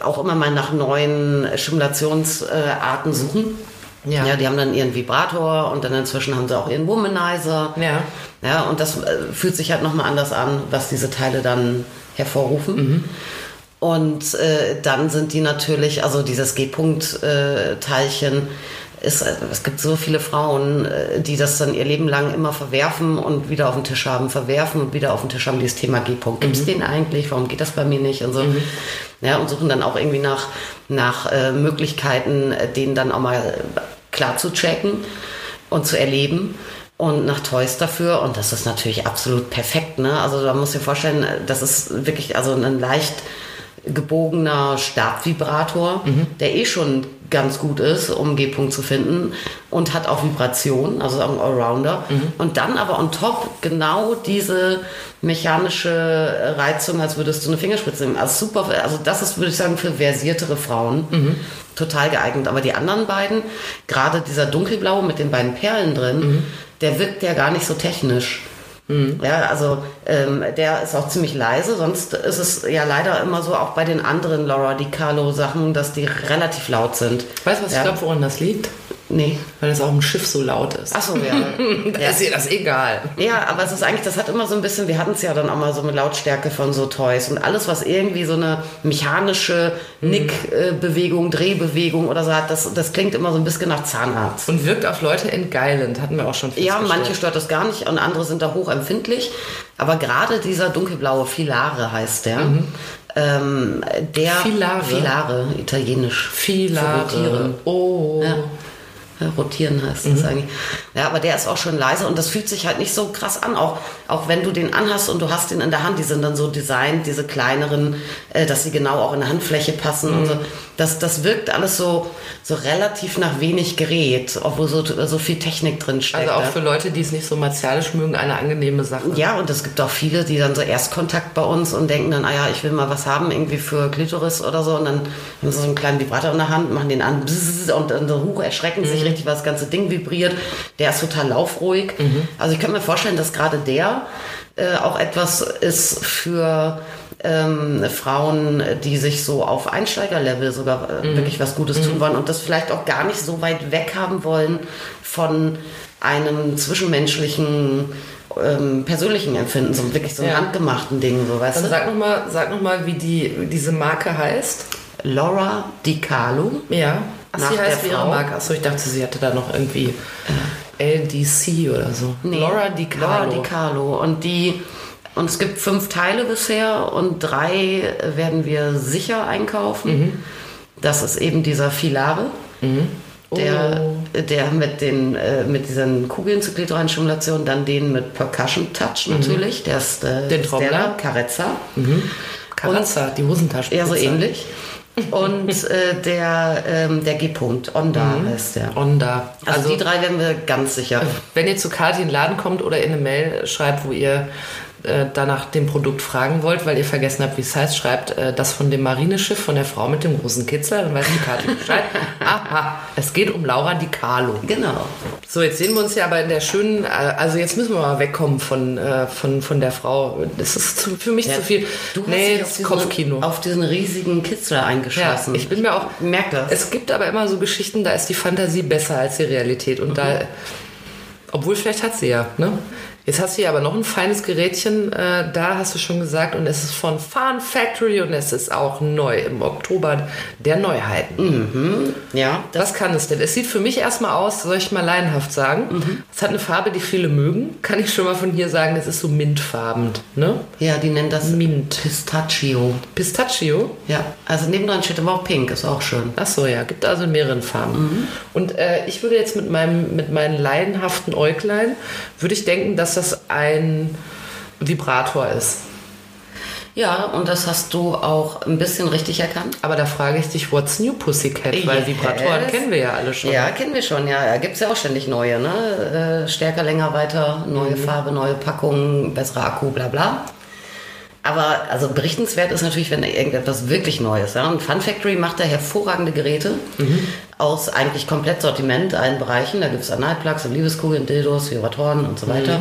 auch immer mal nach neuen Stimulationsarten suchen. Ja. ja. Die haben dann ihren Vibrator und dann inzwischen haben sie auch ihren Womanizer. Ja. Ja, und das äh, fühlt sich halt nochmal anders an, was diese Teile dann hervorrufen. Und äh, dann sind die natürlich, also dieses G-Punkt-Teilchen, ist, äh, es gibt so viele Frauen, äh, die das dann ihr Leben lang immer verwerfen und wieder auf den Tisch haben, verwerfen und wieder auf den Tisch haben, dieses Thema G-Punkt. Gibt es den eigentlich? Warum geht das bei mir nicht? Und so. Ja, und suchen dann auch irgendwie nach, nach äh, Möglichkeiten, äh, den dann auch mal äh, klar zu checken und zu erleben und nach Toys dafür und das ist natürlich absolut perfekt, ne? Also da muss ich dir vorstellen, das ist wirklich also ein leicht gebogener Stabvibrator, der eh schon ganz gut ist, um G-Punkt zu finden und hat auch Vibration, also auch ein Allrounder. Und dann aber on top genau diese mechanische Reizung, als würdest du eine Fingerspitze nehmen. Also super, also das ist, würde ich sagen, für versiertere Frauen total geeignet. Aber die anderen beiden, gerade dieser dunkelblaue mit den beiden Perlen drin, der wirkt ja gar nicht so technisch. Ja, also ähm, der ist auch ziemlich leise, sonst ist es ja leider immer so, auch bei den anderen Laura DiCarlo Sachen, dass die relativ laut sind. Weißt du, was ja. ich glaube, woran das liegt? Nee. Weil es auf dem Schiff so laut ist. Achso, <laughs> ja. da ist ihr das egal. Ja, aber es ist eigentlich, das hat immer so ein bisschen, wir hatten es ja dann auch mal so mit Lautstärke von so Toys und alles, was irgendwie so eine mechanische Nickbewegung, Drehbewegung oder so hat, das, das klingt immer so ein bisschen nach Zahnarzt. Und wirkt auf Leute entgeilend, hatten wir auch schon Ja, manche stört das gar nicht und andere sind da hochempfindlich. Aber gerade dieser dunkelblaue Filare heißt der. Ähm, der Filare? Filare, italienisch. Filare. Rotieren. Oh. Ja. Ja, rotieren heißt das eigentlich. Ja, aber der ist auch schon leise und das fühlt sich halt nicht so krass an. Auch, auch wenn du den anhast und du hast den in der Hand, die sind dann so designt, diese kleineren, äh, dass sie genau auch in der Handfläche passen und so. Das, das wirkt alles so, so relativ nach wenig Gerät, obwohl so, so viel Technik drin steckt. Also auch ja. für Leute, die es nicht so martialisch mögen, eine angenehme Sache. Ja, und es gibt auch viele, die dann so Erstkontakt bei uns und denken dann, ah ja, ich will mal was haben, irgendwie für Klitoris oder so. Und dann haben sie so einen kleinen Vibrator in der Hand, machen den an und dann so hoch erschrecken sich richtig, weil das ganze Ding vibriert. Der ist total laufruhig. Also ich könnte mir vorstellen, dass gerade der äh, auch etwas ist für ähm, Frauen, die sich so auf Einsteigerlevel sogar äh, wirklich was Gutes tun wollen und das vielleicht auch gar nicht so weit weg haben wollen von einem zwischenmenschlichen ähm, persönlichen Empfinden, so wirklich so Ja. handgemachten Ding, so weißt Dann du? sag nochmal sag noch mal, wie die, wie diese Marke heißt. Laura Di Carlo. Ja. Ach, sie heißt wie ihre. Marke. Achso, ich dachte, sie hatte da noch irgendwie LDC oder so. Laura Di Laura Carlo. Di Carlo. Und die, und es gibt fünf Teile bisher und drei werden wir sicher einkaufen. Mhm. Das ist eben dieser Filare. Der, Oh. der mit den äh, mit diesen Kugeln zur Klitorenstimulation, dann den mit Percussion Touch natürlich, der ist äh, Mhm. Den Trommler. der da, Carezza. Die Hosentasche. Ja, so ähnlich. Und äh, der, ähm, der G-Punkt, Onda heißt der. Onda. Also, Also, die drei werden wir ganz sicher. wenn ihr zu Kati in den Laden kommt oder in eine Mail schreibt, wo ihr äh, danach dem Produkt fragen wollt, weil ihr vergessen habt, wie es heißt, schreibt äh, das von dem Marineschiff von der Frau mit dem großen Kitzler, dann weiß die Kati <laughs> Bescheid. Aha, es geht um Laura Di Carlo. Genau. So, jetzt sehen wir uns ja aber in der schönen, äh, also jetzt müssen wir mal wegkommen von, äh, von, von der Frau. Das ist zu, für mich zu viel. Du hast nee, dich das auf Kopfkino. Diesen, auf diesen riesigen Kitzler Ja, eingeschossen. ich bin mir auch. merk das. Es gibt aber immer so Geschichten, da ist die Fantasie besser als die Realität. Und da, obwohl vielleicht hat sie ja, ne? Jetzt hast du hier aber noch ein feines Gerätchen, äh, da hast du schon gesagt, und es ist von Fun Factory und es ist auch neu im Oktober der Neuheiten. ja, das, Was kann es denn? Es sieht für mich erstmal aus, soll ich mal laienhaft sagen. Es hat eine Farbe, die viele mögen. Kann ich schon mal von hier sagen, es ist so mintfarben. Ne? ja, die nennen das Mint. Pistachio. Pistachio. Ja, also nebendran steht aber auch pink, ist auch schön. Ach so, ja, gibt also in mehreren Farben. Und äh, ich würde jetzt mit meinem mit meinen laienhaften Äuglein würde ich denken, dass das ein Vibrator ist. Ja, und das hast du auch ein bisschen richtig erkannt. Aber da frage ich dich, what's new Pussycat? Weil Yes. Vibratoren kennen wir ja alle schon. Ja, kennen wir schon, ja. Da gibt es ja auch ständig neue, ne? Äh, stärker, länger, weiter, neue Farbe, neue Packung, besserer Akku, bla bla. Aber also berichtenswert ist natürlich, wenn irgendetwas wirklich Neues. Ja? Und Fun Factory macht da hervorragende Geräte aus eigentlich komplett Sortiment, allen Bereichen. Da gibt es Analplugs und Liebeskugeln, Dildos, Vibratoren und so weiter.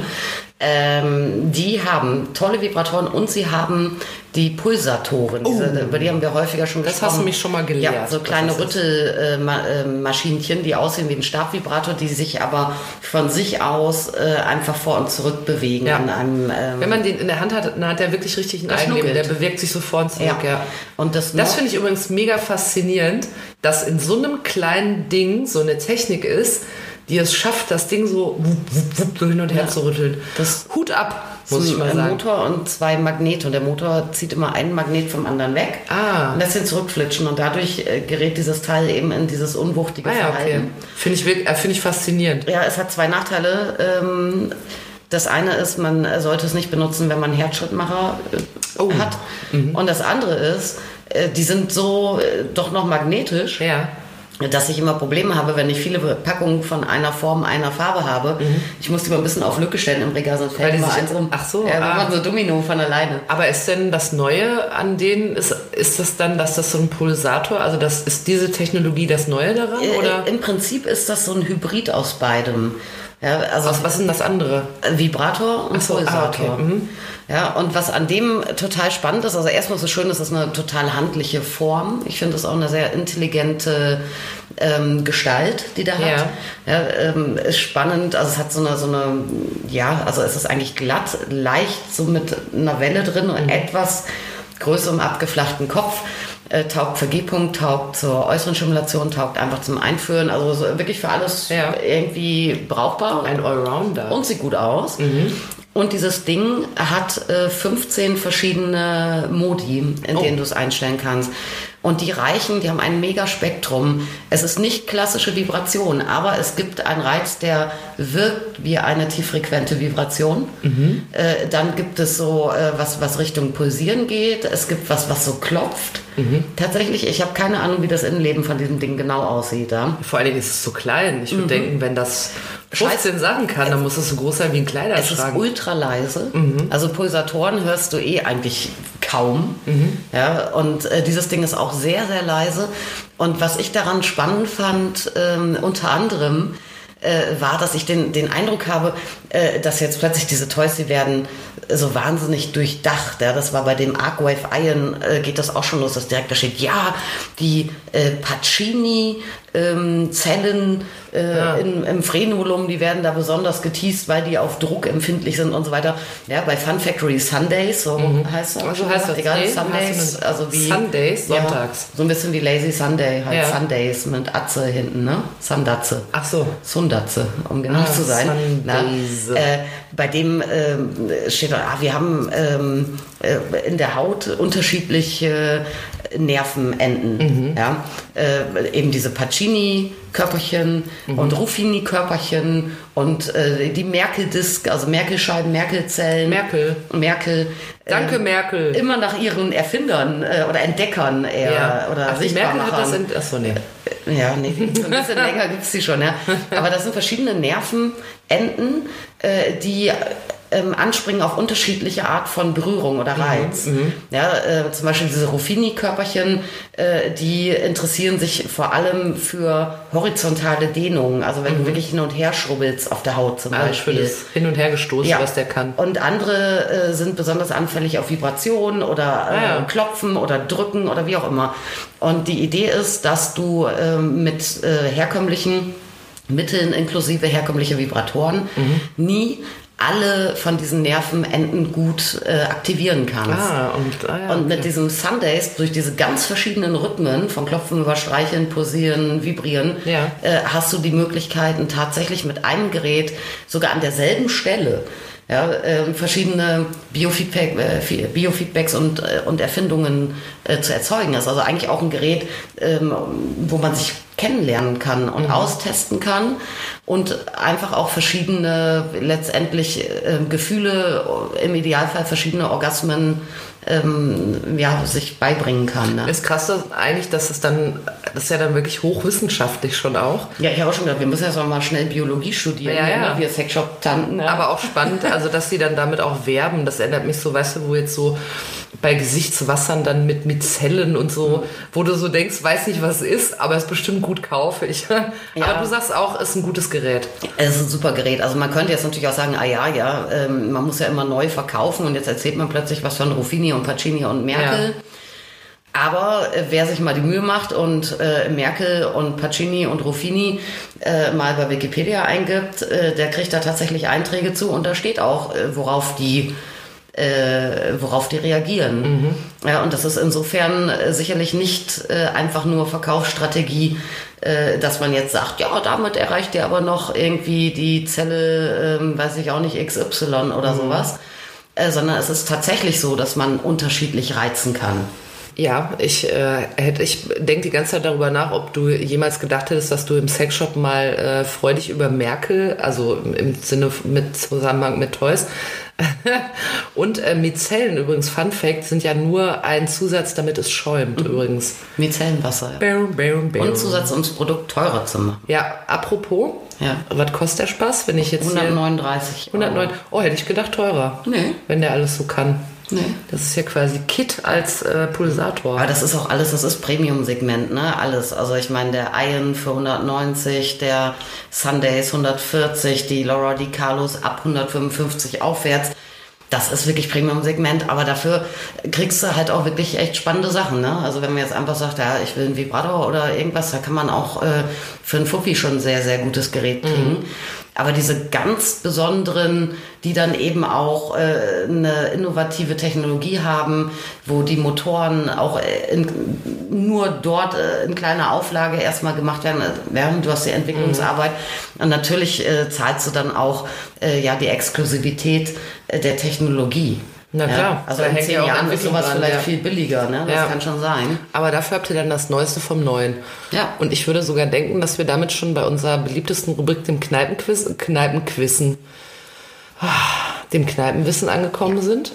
Ähm, die haben tolle Vibratoren und sie haben die Pulsatoren. Diese, über die haben wir häufiger schon Oh. Das gesprochen. hast du mich schon mal gelehrt, Ja, so kleine das ist. Rüttelmaschinchen, die aussehen wie ein Stabvibrator, die sich aber von sich aus äh, einfach vor und zurück bewegen. Ja. Einem, ähm, Wenn man den in der Hand hat, dann hat er wirklich richtig ein Eigenleben. Der bewegt sich so vor und zurück, ja. ja. Und das, Das finde ich übrigens mega faszinierend, dass in so einem kleinen Ding so eine Technik ist, die es schafft, das Ding so, wupp, wupp, so hin und her Ja. zu rütteln. Das- Hut ab, muss ein ich mal ein sagen. Motor und zwei Magnete. Und der Motor zieht immer einen Magnet vom anderen weg Ah. und lässt ihn zurückflitschen. Und dadurch äh, gerät dieses Teil eben in dieses unwuchtige Ah ja, okay. Verhalten. Finde ich, äh, finde ich faszinierend. Ja, es hat zwei Nachteile. Ähm, das eine ist, man sollte es nicht benutzen, wenn man Herzschrittmacher äh, Oh. hat. Und das andere ist, die sind so doch noch magnetisch, Ja. Dass ich immer Probleme habe, wenn ich viele Packungen von einer Form, einer Farbe habe. Ich muss die mal ein bisschen auf Lücke stellen im Regal, sonst Mhm. Fällt die immer eins um. Ach so, Ja, ah. so Domino von alleine. Aber ist denn das Neue an denen, ist, ist das dann, dass das so ein Pulsator, also das ist diese Technologie das Neue daran? Äh, Oder Im Prinzip ist das so ein Hybrid aus beidem. Ja, also was, was ist denn das andere? Vibrator und Ach so, ah, Pulsator. okay, mhm. Ja, und was an dem total spannend ist, also erstmal so schön, ist es eine total handliche Form. Ich finde es auch eine sehr intelligente ähm, Gestalt, die da hat. Ja. Ja, ähm, ist spannend, also es hat so eine, so eine, ja, also es ist eigentlich glatt, leicht, so mit einer Welle drin und etwas größerem abgeflachten Kopf. Äh, taugt für G-Punkt, taugt zur äußeren Stimulation, taugt einfach zum Einführen. Also so wirklich für alles Ja. irgendwie brauchbar. Ein Allrounder. Und sieht gut aus. Und dieses Ding hat äh, 15 verschiedene Modi, in Oh. denen du es einstellen kannst. Und die reichen, die haben ein Megaspektrum. Es ist nicht klassische Vibration, aber es gibt einen Reiz, der wirkt wie eine tieffrequente Vibration. Äh, dann gibt es so äh, was, was Richtung Pulsieren geht. Es gibt was, was so klopft. Tatsächlich, ich habe keine Ahnung, wie das Innenleben von diesem Ding genau aussieht. Ja? Vor allen Dingen ist es so klein. Ich würde Mhm. denken, wenn das 15 Sachen kann, dann muss es so groß sein wie ein Es ist Kleiderschrank. ultra leise. Also Pulsatoren hörst du eh eigentlich kaum. Ja, und äh, dieses Ding ist auch sehr, sehr leise. Und was ich daran spannend fand, ähm, unter anderem, äh, war, dass ich den, den Eindruck habe, äh, dass jetzt plötzlich diese Toys, die werden so wahnsinnig durchdacht. Ja, das war bei dem Arcwave Iron, äh, geht das auch schon los, dass direkt da steht, ja, die äh, Pacini ähm, Zellen äh, in, im Frenulum, die werden da besonders geteased, weil die auf Druck empfindlich sind und so weiter. Ja, bei Fun Factory Sundays, so heißt das. Also schon heißt das, Egal, nee, Sundays, also wie... Sundays, Ja, sonntags. so ein bisschen wie Lazy Sunday, halt Ja. Sundays mit Atze hinten, ne? Sundatze. Ach so. Sundatze, um genau Ah, zu sein. Na, Sundays. äh, bei dem ähm, steht da, ah, wir haben ähm, äh, in der Haut unterschiedliche Nervenenden. Ja? Äh, eben diese Pacini-Körperchen und Ruffini-Körperchen und äh, die Merkel-Disk, also Merkel-Scheiben, Merkel-Zellen. Merkel. Merkel. Danke, äh, Merkel. Immer nach ihren Erfindern äh, oder Entdeckern eher. Ja. Oder Ach, Merkel hat das in, achso, nee. Ja, nee, so ein bisschen länger gibt's die schon, ja. <laughs> Aber das sind verschiedene Nervenenden, äh, die ähm, anspringen auf unterschiedliche Art von Berührung oder Reiz. Ja, äh, zum Beispiel diese Ruffini-Körperchen, äh, die interessieren sich vor allem für horizontale Dehnungen. Also wenn du wirklich hin und her schrubbelst auf der Haut zum für Beispiel. das Hin- und Hergestoßen, Ja. was der kann. Und andere äh, sind besonders anfällig auf Vibrationen oder äh, Ah, ja. Klopfen oder Drücken oder wie auch immer. Und die Idee ist, dass du ähm, mit äh, herkömmlichen Mitteln inklusive herkömmliche Vibratoren Mhm. nie alle von diesen Nervenenden gut äh, aktivieren kannst. Ah, und, ah, ja, Und mit okay. diesem Sundays, durch diese ganz verschiedenen Rhythmen, von Klopfen über Streicheln, Pulsieren, Vibrieren, Ja. äh, hast du die Möglichkeiten, tatsächlich mit einem Gerät sogar an derselben Stelle ja, ähm, verschiedene Biofeedback, äh, Biofeedbacks und, äh, und Erfindungen äh, zu erzeugen. Das ist also eigentlich auch ein Gerät, ähm, wo man sich kennenlernen kann und austesten kann und einfach auch verschiedene letztendlich äh, Gefühle, im Idealfall verschiedene Orgasmen ähm, ja, sich beibringen kann. Ne? Ist krass dass eigentlich, dass es dann, das ist ja dann wirklich hochwissenschaftlich schon auch. Ja, ich habe auch schon gedacht, wir müssen jetzt mal schnell Biologie studieren, Ja, ja. Ne? wir Sexshop-Tanten. Ja. Aber auch spannend, also dass sie dann damit auch werben. Das erinnert mich so, weißt du, wo jetzt so bei Gesichtswassern dann mit Mizellen und so, wo du so denkst, weiß nicht, was es ist, aber es bestimmt gut kaufe ich. <laughs> Aber du sagst auch, ist ein gutes Gerät. Es ist ein super Gerät. Also man könnte jetzt natürlich auch sagen, ah ja, ja, ähm, man muss ja immer neu verkaufen und jetzt erzählt man plötzlich was von Ruffini und Pacini und Merkel. Ja. Aber äh, wer sich mal die Mühe macht und äh, Merkel und Pacini und Ruffini äh, mal bei Wikipedia eingibt, äh, der kriegt da tatsächlich Einträge zu und da steht auch, äh, worauf die äh, worauf die reagieren. Ja, und das ist insofern äh, sicherlich nicht äh, einfach nur Verkaufsstrategie, äh, dass man jetzt sagt, ja, damit erreicht ihr aber noch irgendwie die Zelle, ähm, weiß ich auch nicht, XY oder sowas. Äh, sondern es ist tatsächlich so, dass man unterschiedlich reizen kann. Ja, ich äh, hätte, ich denke die ganze Zeit darüber nach, ob du jemals gedacht hättest, dass du im Sexshop mal äh, freudig über Merkel, also im, im Sinne mit Zusammenhang mit Toys, und äh, Mizellen übrigens, Fun Fact, sind ja nur ein Zusatz, damit es schäumt übrigens. Micellenwasser. Ja. Bäum, bäum, bäum. Und Zusatz, um das Produkt teurer zu machen. Ja, apropos, Ja. was kostet der Spaß, wenn ich jetzt hier 139. 109, oh, hätte ich gedacht teurer. Nee. Wenn der alles so kann. Nee. Das ist ja quasi Kit als äh, Pulsator. Aber das ist auch alles, das ist Premium-Segment, ne? Alles. Also ich meine, der Iron für 190, der Sundays 140, die Laura Di Carlos ab 155 aufwärts. Das ist wirklich Premium-Segment, aber dafür kriegst du halt auch wirklich echt spannende Sachen. Ne? Also wenn man jetzt einfach sagt, ja, ich will einen Vibrator oder irgendwas, da kann man auch äh, für einen Fuffi schon ein sehr, sehr gutes Gerät kriegen. Aber diese ganz besonderen, die dann eben auch äh, eine innovative Technologie haben, wo die Motoren auch äh, in, nur dort äh, in kleiner Auflage erstmal gemacht werden, äh, während du hast die Entwicklungsarbeit. Und natürlich äh, zahlst du dann auch äh, ja die Exklusivität äh, der Technologie. Na klar, Ja, also da in hängt zehn ja auch Jahren Entwicklung sowas dran, vielleicht ja. viel billiger, ne? Das Ja. kann schon sein. Aber dafür habt ihr dann das Neueste vom Neuen. Ja. Und ich würde sogar denken, dass wir damit schon bei unserer beliebtesten Rubrik, dem Kneipenquiz, Kneipenquissen, ah, dem Kneipenwissen angekommen sind.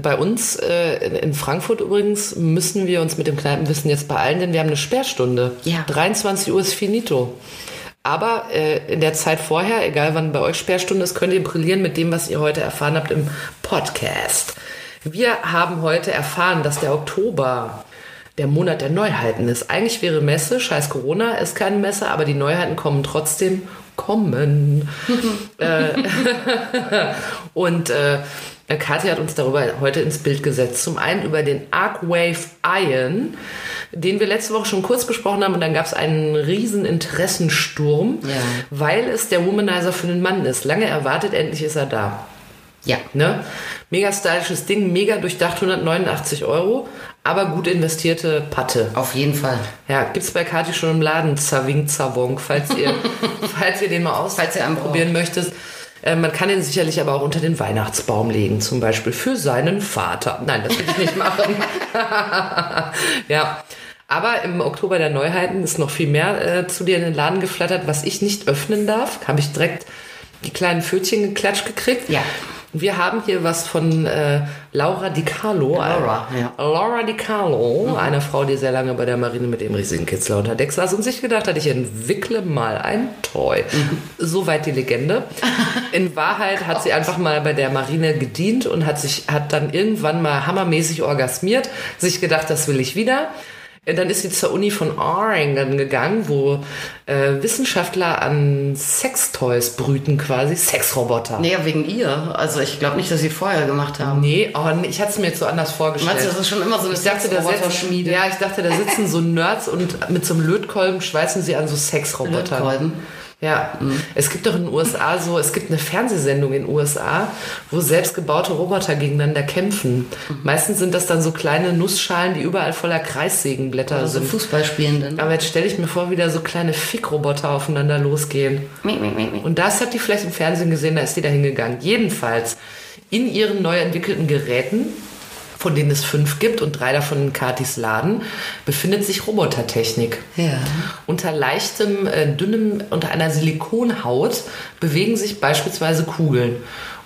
Bei uns äh, in- in Frankfurt übrigens müssen wir uns mit dem Kneipenwissen jetzt beeilen, denn wir haben eine Sperrstunde. Ja. 23 Uhr ist finito. Aber äh, in der Zeit vorher, egal wann bei euch Sperrstunde ist, könnt ihr brillieren mit dem, was ihr heute erfahren habt im Podcast. Wir haben heute erfahren, dass der Oktober der Monat der Neuheiten ist. Eigentlich wäre Messe, scheiß Corona, ist keine Messe, aber die Neuheiten kommen trotzdem. Kommen. <laughs> äh, <laughs> und äh, Katja hat uns darüber heute ins Bild gesetzt. Zum einen über den Arcwave Iron, den wir letzte Woche schon kurz besprochen haben und dann gab es einen riesen Interessensturm, Ja. weil es der Womanizer für den Mann ist. Lange erwartet, endlich ist er da. Ja. Ne? Mega stylisches Ding, mega durchdacht, 189 Euro, aber gut investierte Patte. Auf jeden Fall. Ja, gibt's bei Kati schon im Laden, Zaving Zavong, falls ihr, <laughs> falls ihr den mal Falls ihr einen ausprobieren möchtet. Äh, man kann den sicherlich aber auch unter den Weihnachtsbaum legen, zum Beispiel für seinen Vater. Nein, das will ich nicht machen. <laughs> ja. Aber im Oktober der Neuheiten ist noch viel mehr äh, zu dir in den Laden geflattert, was ich nicht öffnen darf. Habe ich direkt die kleinen Pfötchen geklatscht gekriegt. Ja. Wir haben hier was von äh, Laura Di Carlo. Laura, ja. Laura Di Carlo, eine Frau, die sehr lange bei der Marine mit dem riesigen Kitzler unter Deck saß und sich gedacht hat, ich entwickle mal ein Toy. Soweit die Legende. In Wahrheit hat sie einfach mal bei der Marine gedient und hat sich, hat dann irgendwann mal hammermäßig orgasmiert, sich gedacht, das will ich wieder. Dann ist sie zur Uni von Oregon gegangen, wo äh, Wissenschaftler an Sextoys brüten quasi, Sexroboter. Nee, wegen ihr. Also ich glaube nicht, dass sie vorher gemacht haben. Nee, oh, nee, ich hatte es mir jetzt so anders vorgestellt. Meinst du, das ist schon immer so eine ich dachte, da sitzen, Sexroboter-Schmiede? ja, ich dachte, da sitzen so Nerds und mit so einem Lötkolben schweißen sie an so Sexrobotern. Lötkolben? Ja, es gibt doch in den USA so, es gibt eine Fernsehsendung in den USA, wo selbstgebaute Roboter gegeneinander kämpfen. Meistens sind das dann so kleine Nussschalen, die überall voller Kreissägenblätter Also sind. Fußballspielenden. Aber jetzt stelle ich mir vor, wie da so kleine Fickroboter aufeinander losgehen. Miep, miep, miep. Und das hat die vielleicht im Fernsehen gesehen, da ist die da hingegangen. Jedenfalls, in ihren neu entwickelten Geräten, von denen es fünf gibt und drei davon in Katis Laden, befindet sich Robotertechnik. Ja. Unter leichtem, äh, dünnem, unter einer Silikonhaut bewegen sich beispielsweise Kugeln.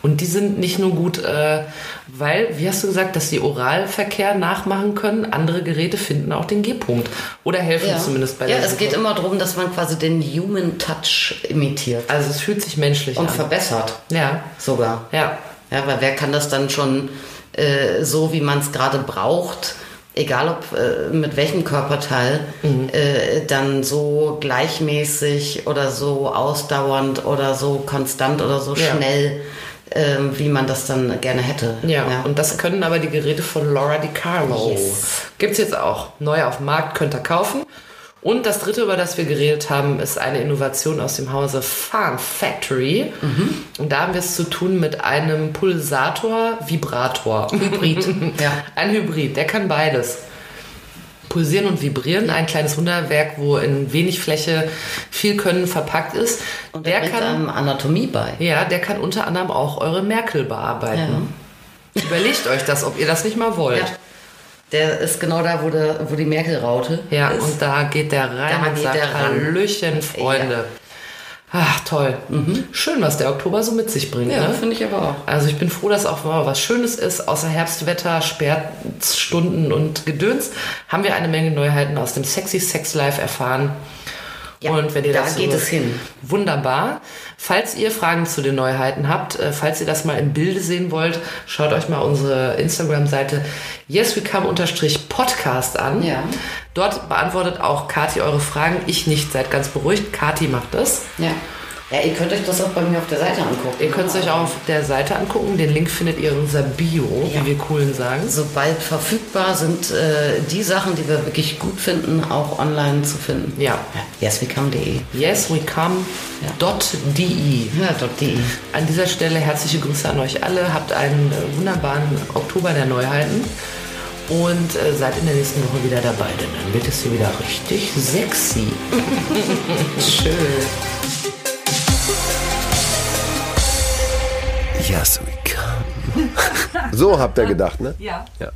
Und die sind nicht nur gut, äh, weil, wie hast du gesagt, dass sie Oralverkehr nachmachen können. Andere Geräte finden auch den G-Punkt. Oder helfen Ja, zumindest bei ja der es Suche. geht immer darum, dass man quasi den Human Touch imitiert. Also es fühlt sich menschlich Und an. verbessert Ja, sogar. ja. Ja, weil wer kann das dann schon äh, so, wie man es gerade braucht, egal ob äh, mit welchem Körperteil, äh, dann so gleichmäßig oder so ausdauernd oder so konstant oder so Ja. schnell, ähm, wie man das dann gerne hätte. Ja, und das können aber die Geräte von Laura DiCarlo. Yes. Gibt's jetzt auch. Neu auf dem Markt, könnt ihr kaufen. Und das dritte, über das wir geredet haben, ist eine Innovation aus dem Hause Farm Factory. Und da haben wir es zu tun mit einem Pulsator-Vibrator. Hybrid. <laughs> ja. Ein Hybrid, der kann beides. Pulsieren und vibrieren, ein kleines Wunderwerk, wo in wenig Fläche viel Können verpackt ist. Und der der bringt kann einem Anatomie bei. ja, der kann unter anderem auch eure Merkel bearbeiten. Überlegt euch das, ob ihr das nicht mal wollt. Ja. Der ist genau da, wo, der, wo die Merkel-Raute Ja, ist. und da geht der rein Da und geht sagt der. Hallöchen, Freunde. Ach, toll. Schön, was der Oktober so mit sich bringt. ja, ne? finde ich aber auch. Also ich bin froh, dass auch mal was Schönes ist, außer Herbstwetter, Sperrstunden und Gedöns, haben wir eine Menge Neuheiten aus dem Sexy Sex Life erfahren. Ja, und wenn ihr da das geht so- es hin. Wunderbar. Falls ihr Fragen zu den Neuheiten habt, äh, falls ihr das mal im Bilde sehen wollt, schaut euch mal unsere Instagram-Seite yeswecome-podcast an. Ja. Dort beantwortet auch Kati eure Fragen. Ich nicht, seid ganz beruhigt. Kati macht das. Ja. Ja, ihr könnt euch das auch bei mir auf der Seite angucken. Ihr könnt es euch auch auf der Seite angucken. Den Link findet ihr in unserer Bio, Ja. wie wir coolen sagen. Sobald verfügbar sind äh, die Sachen, die wir wirklich gut finden, auch online zu finden. Ja. Yeswecome.de. Yeswecome.de. Ja, .de. An dieser Stelle herzliche Grüße an euch alle. Habt einen äh, wunderbaren Oktober der Neuheiten. Und äh, seid in der nächsten Woche wieder dabei, denn dann wird es hier wieder richtig sexy. <laughs> Schön. Yes, we come. So habt ihr gedacht, ne? Ja. Ja.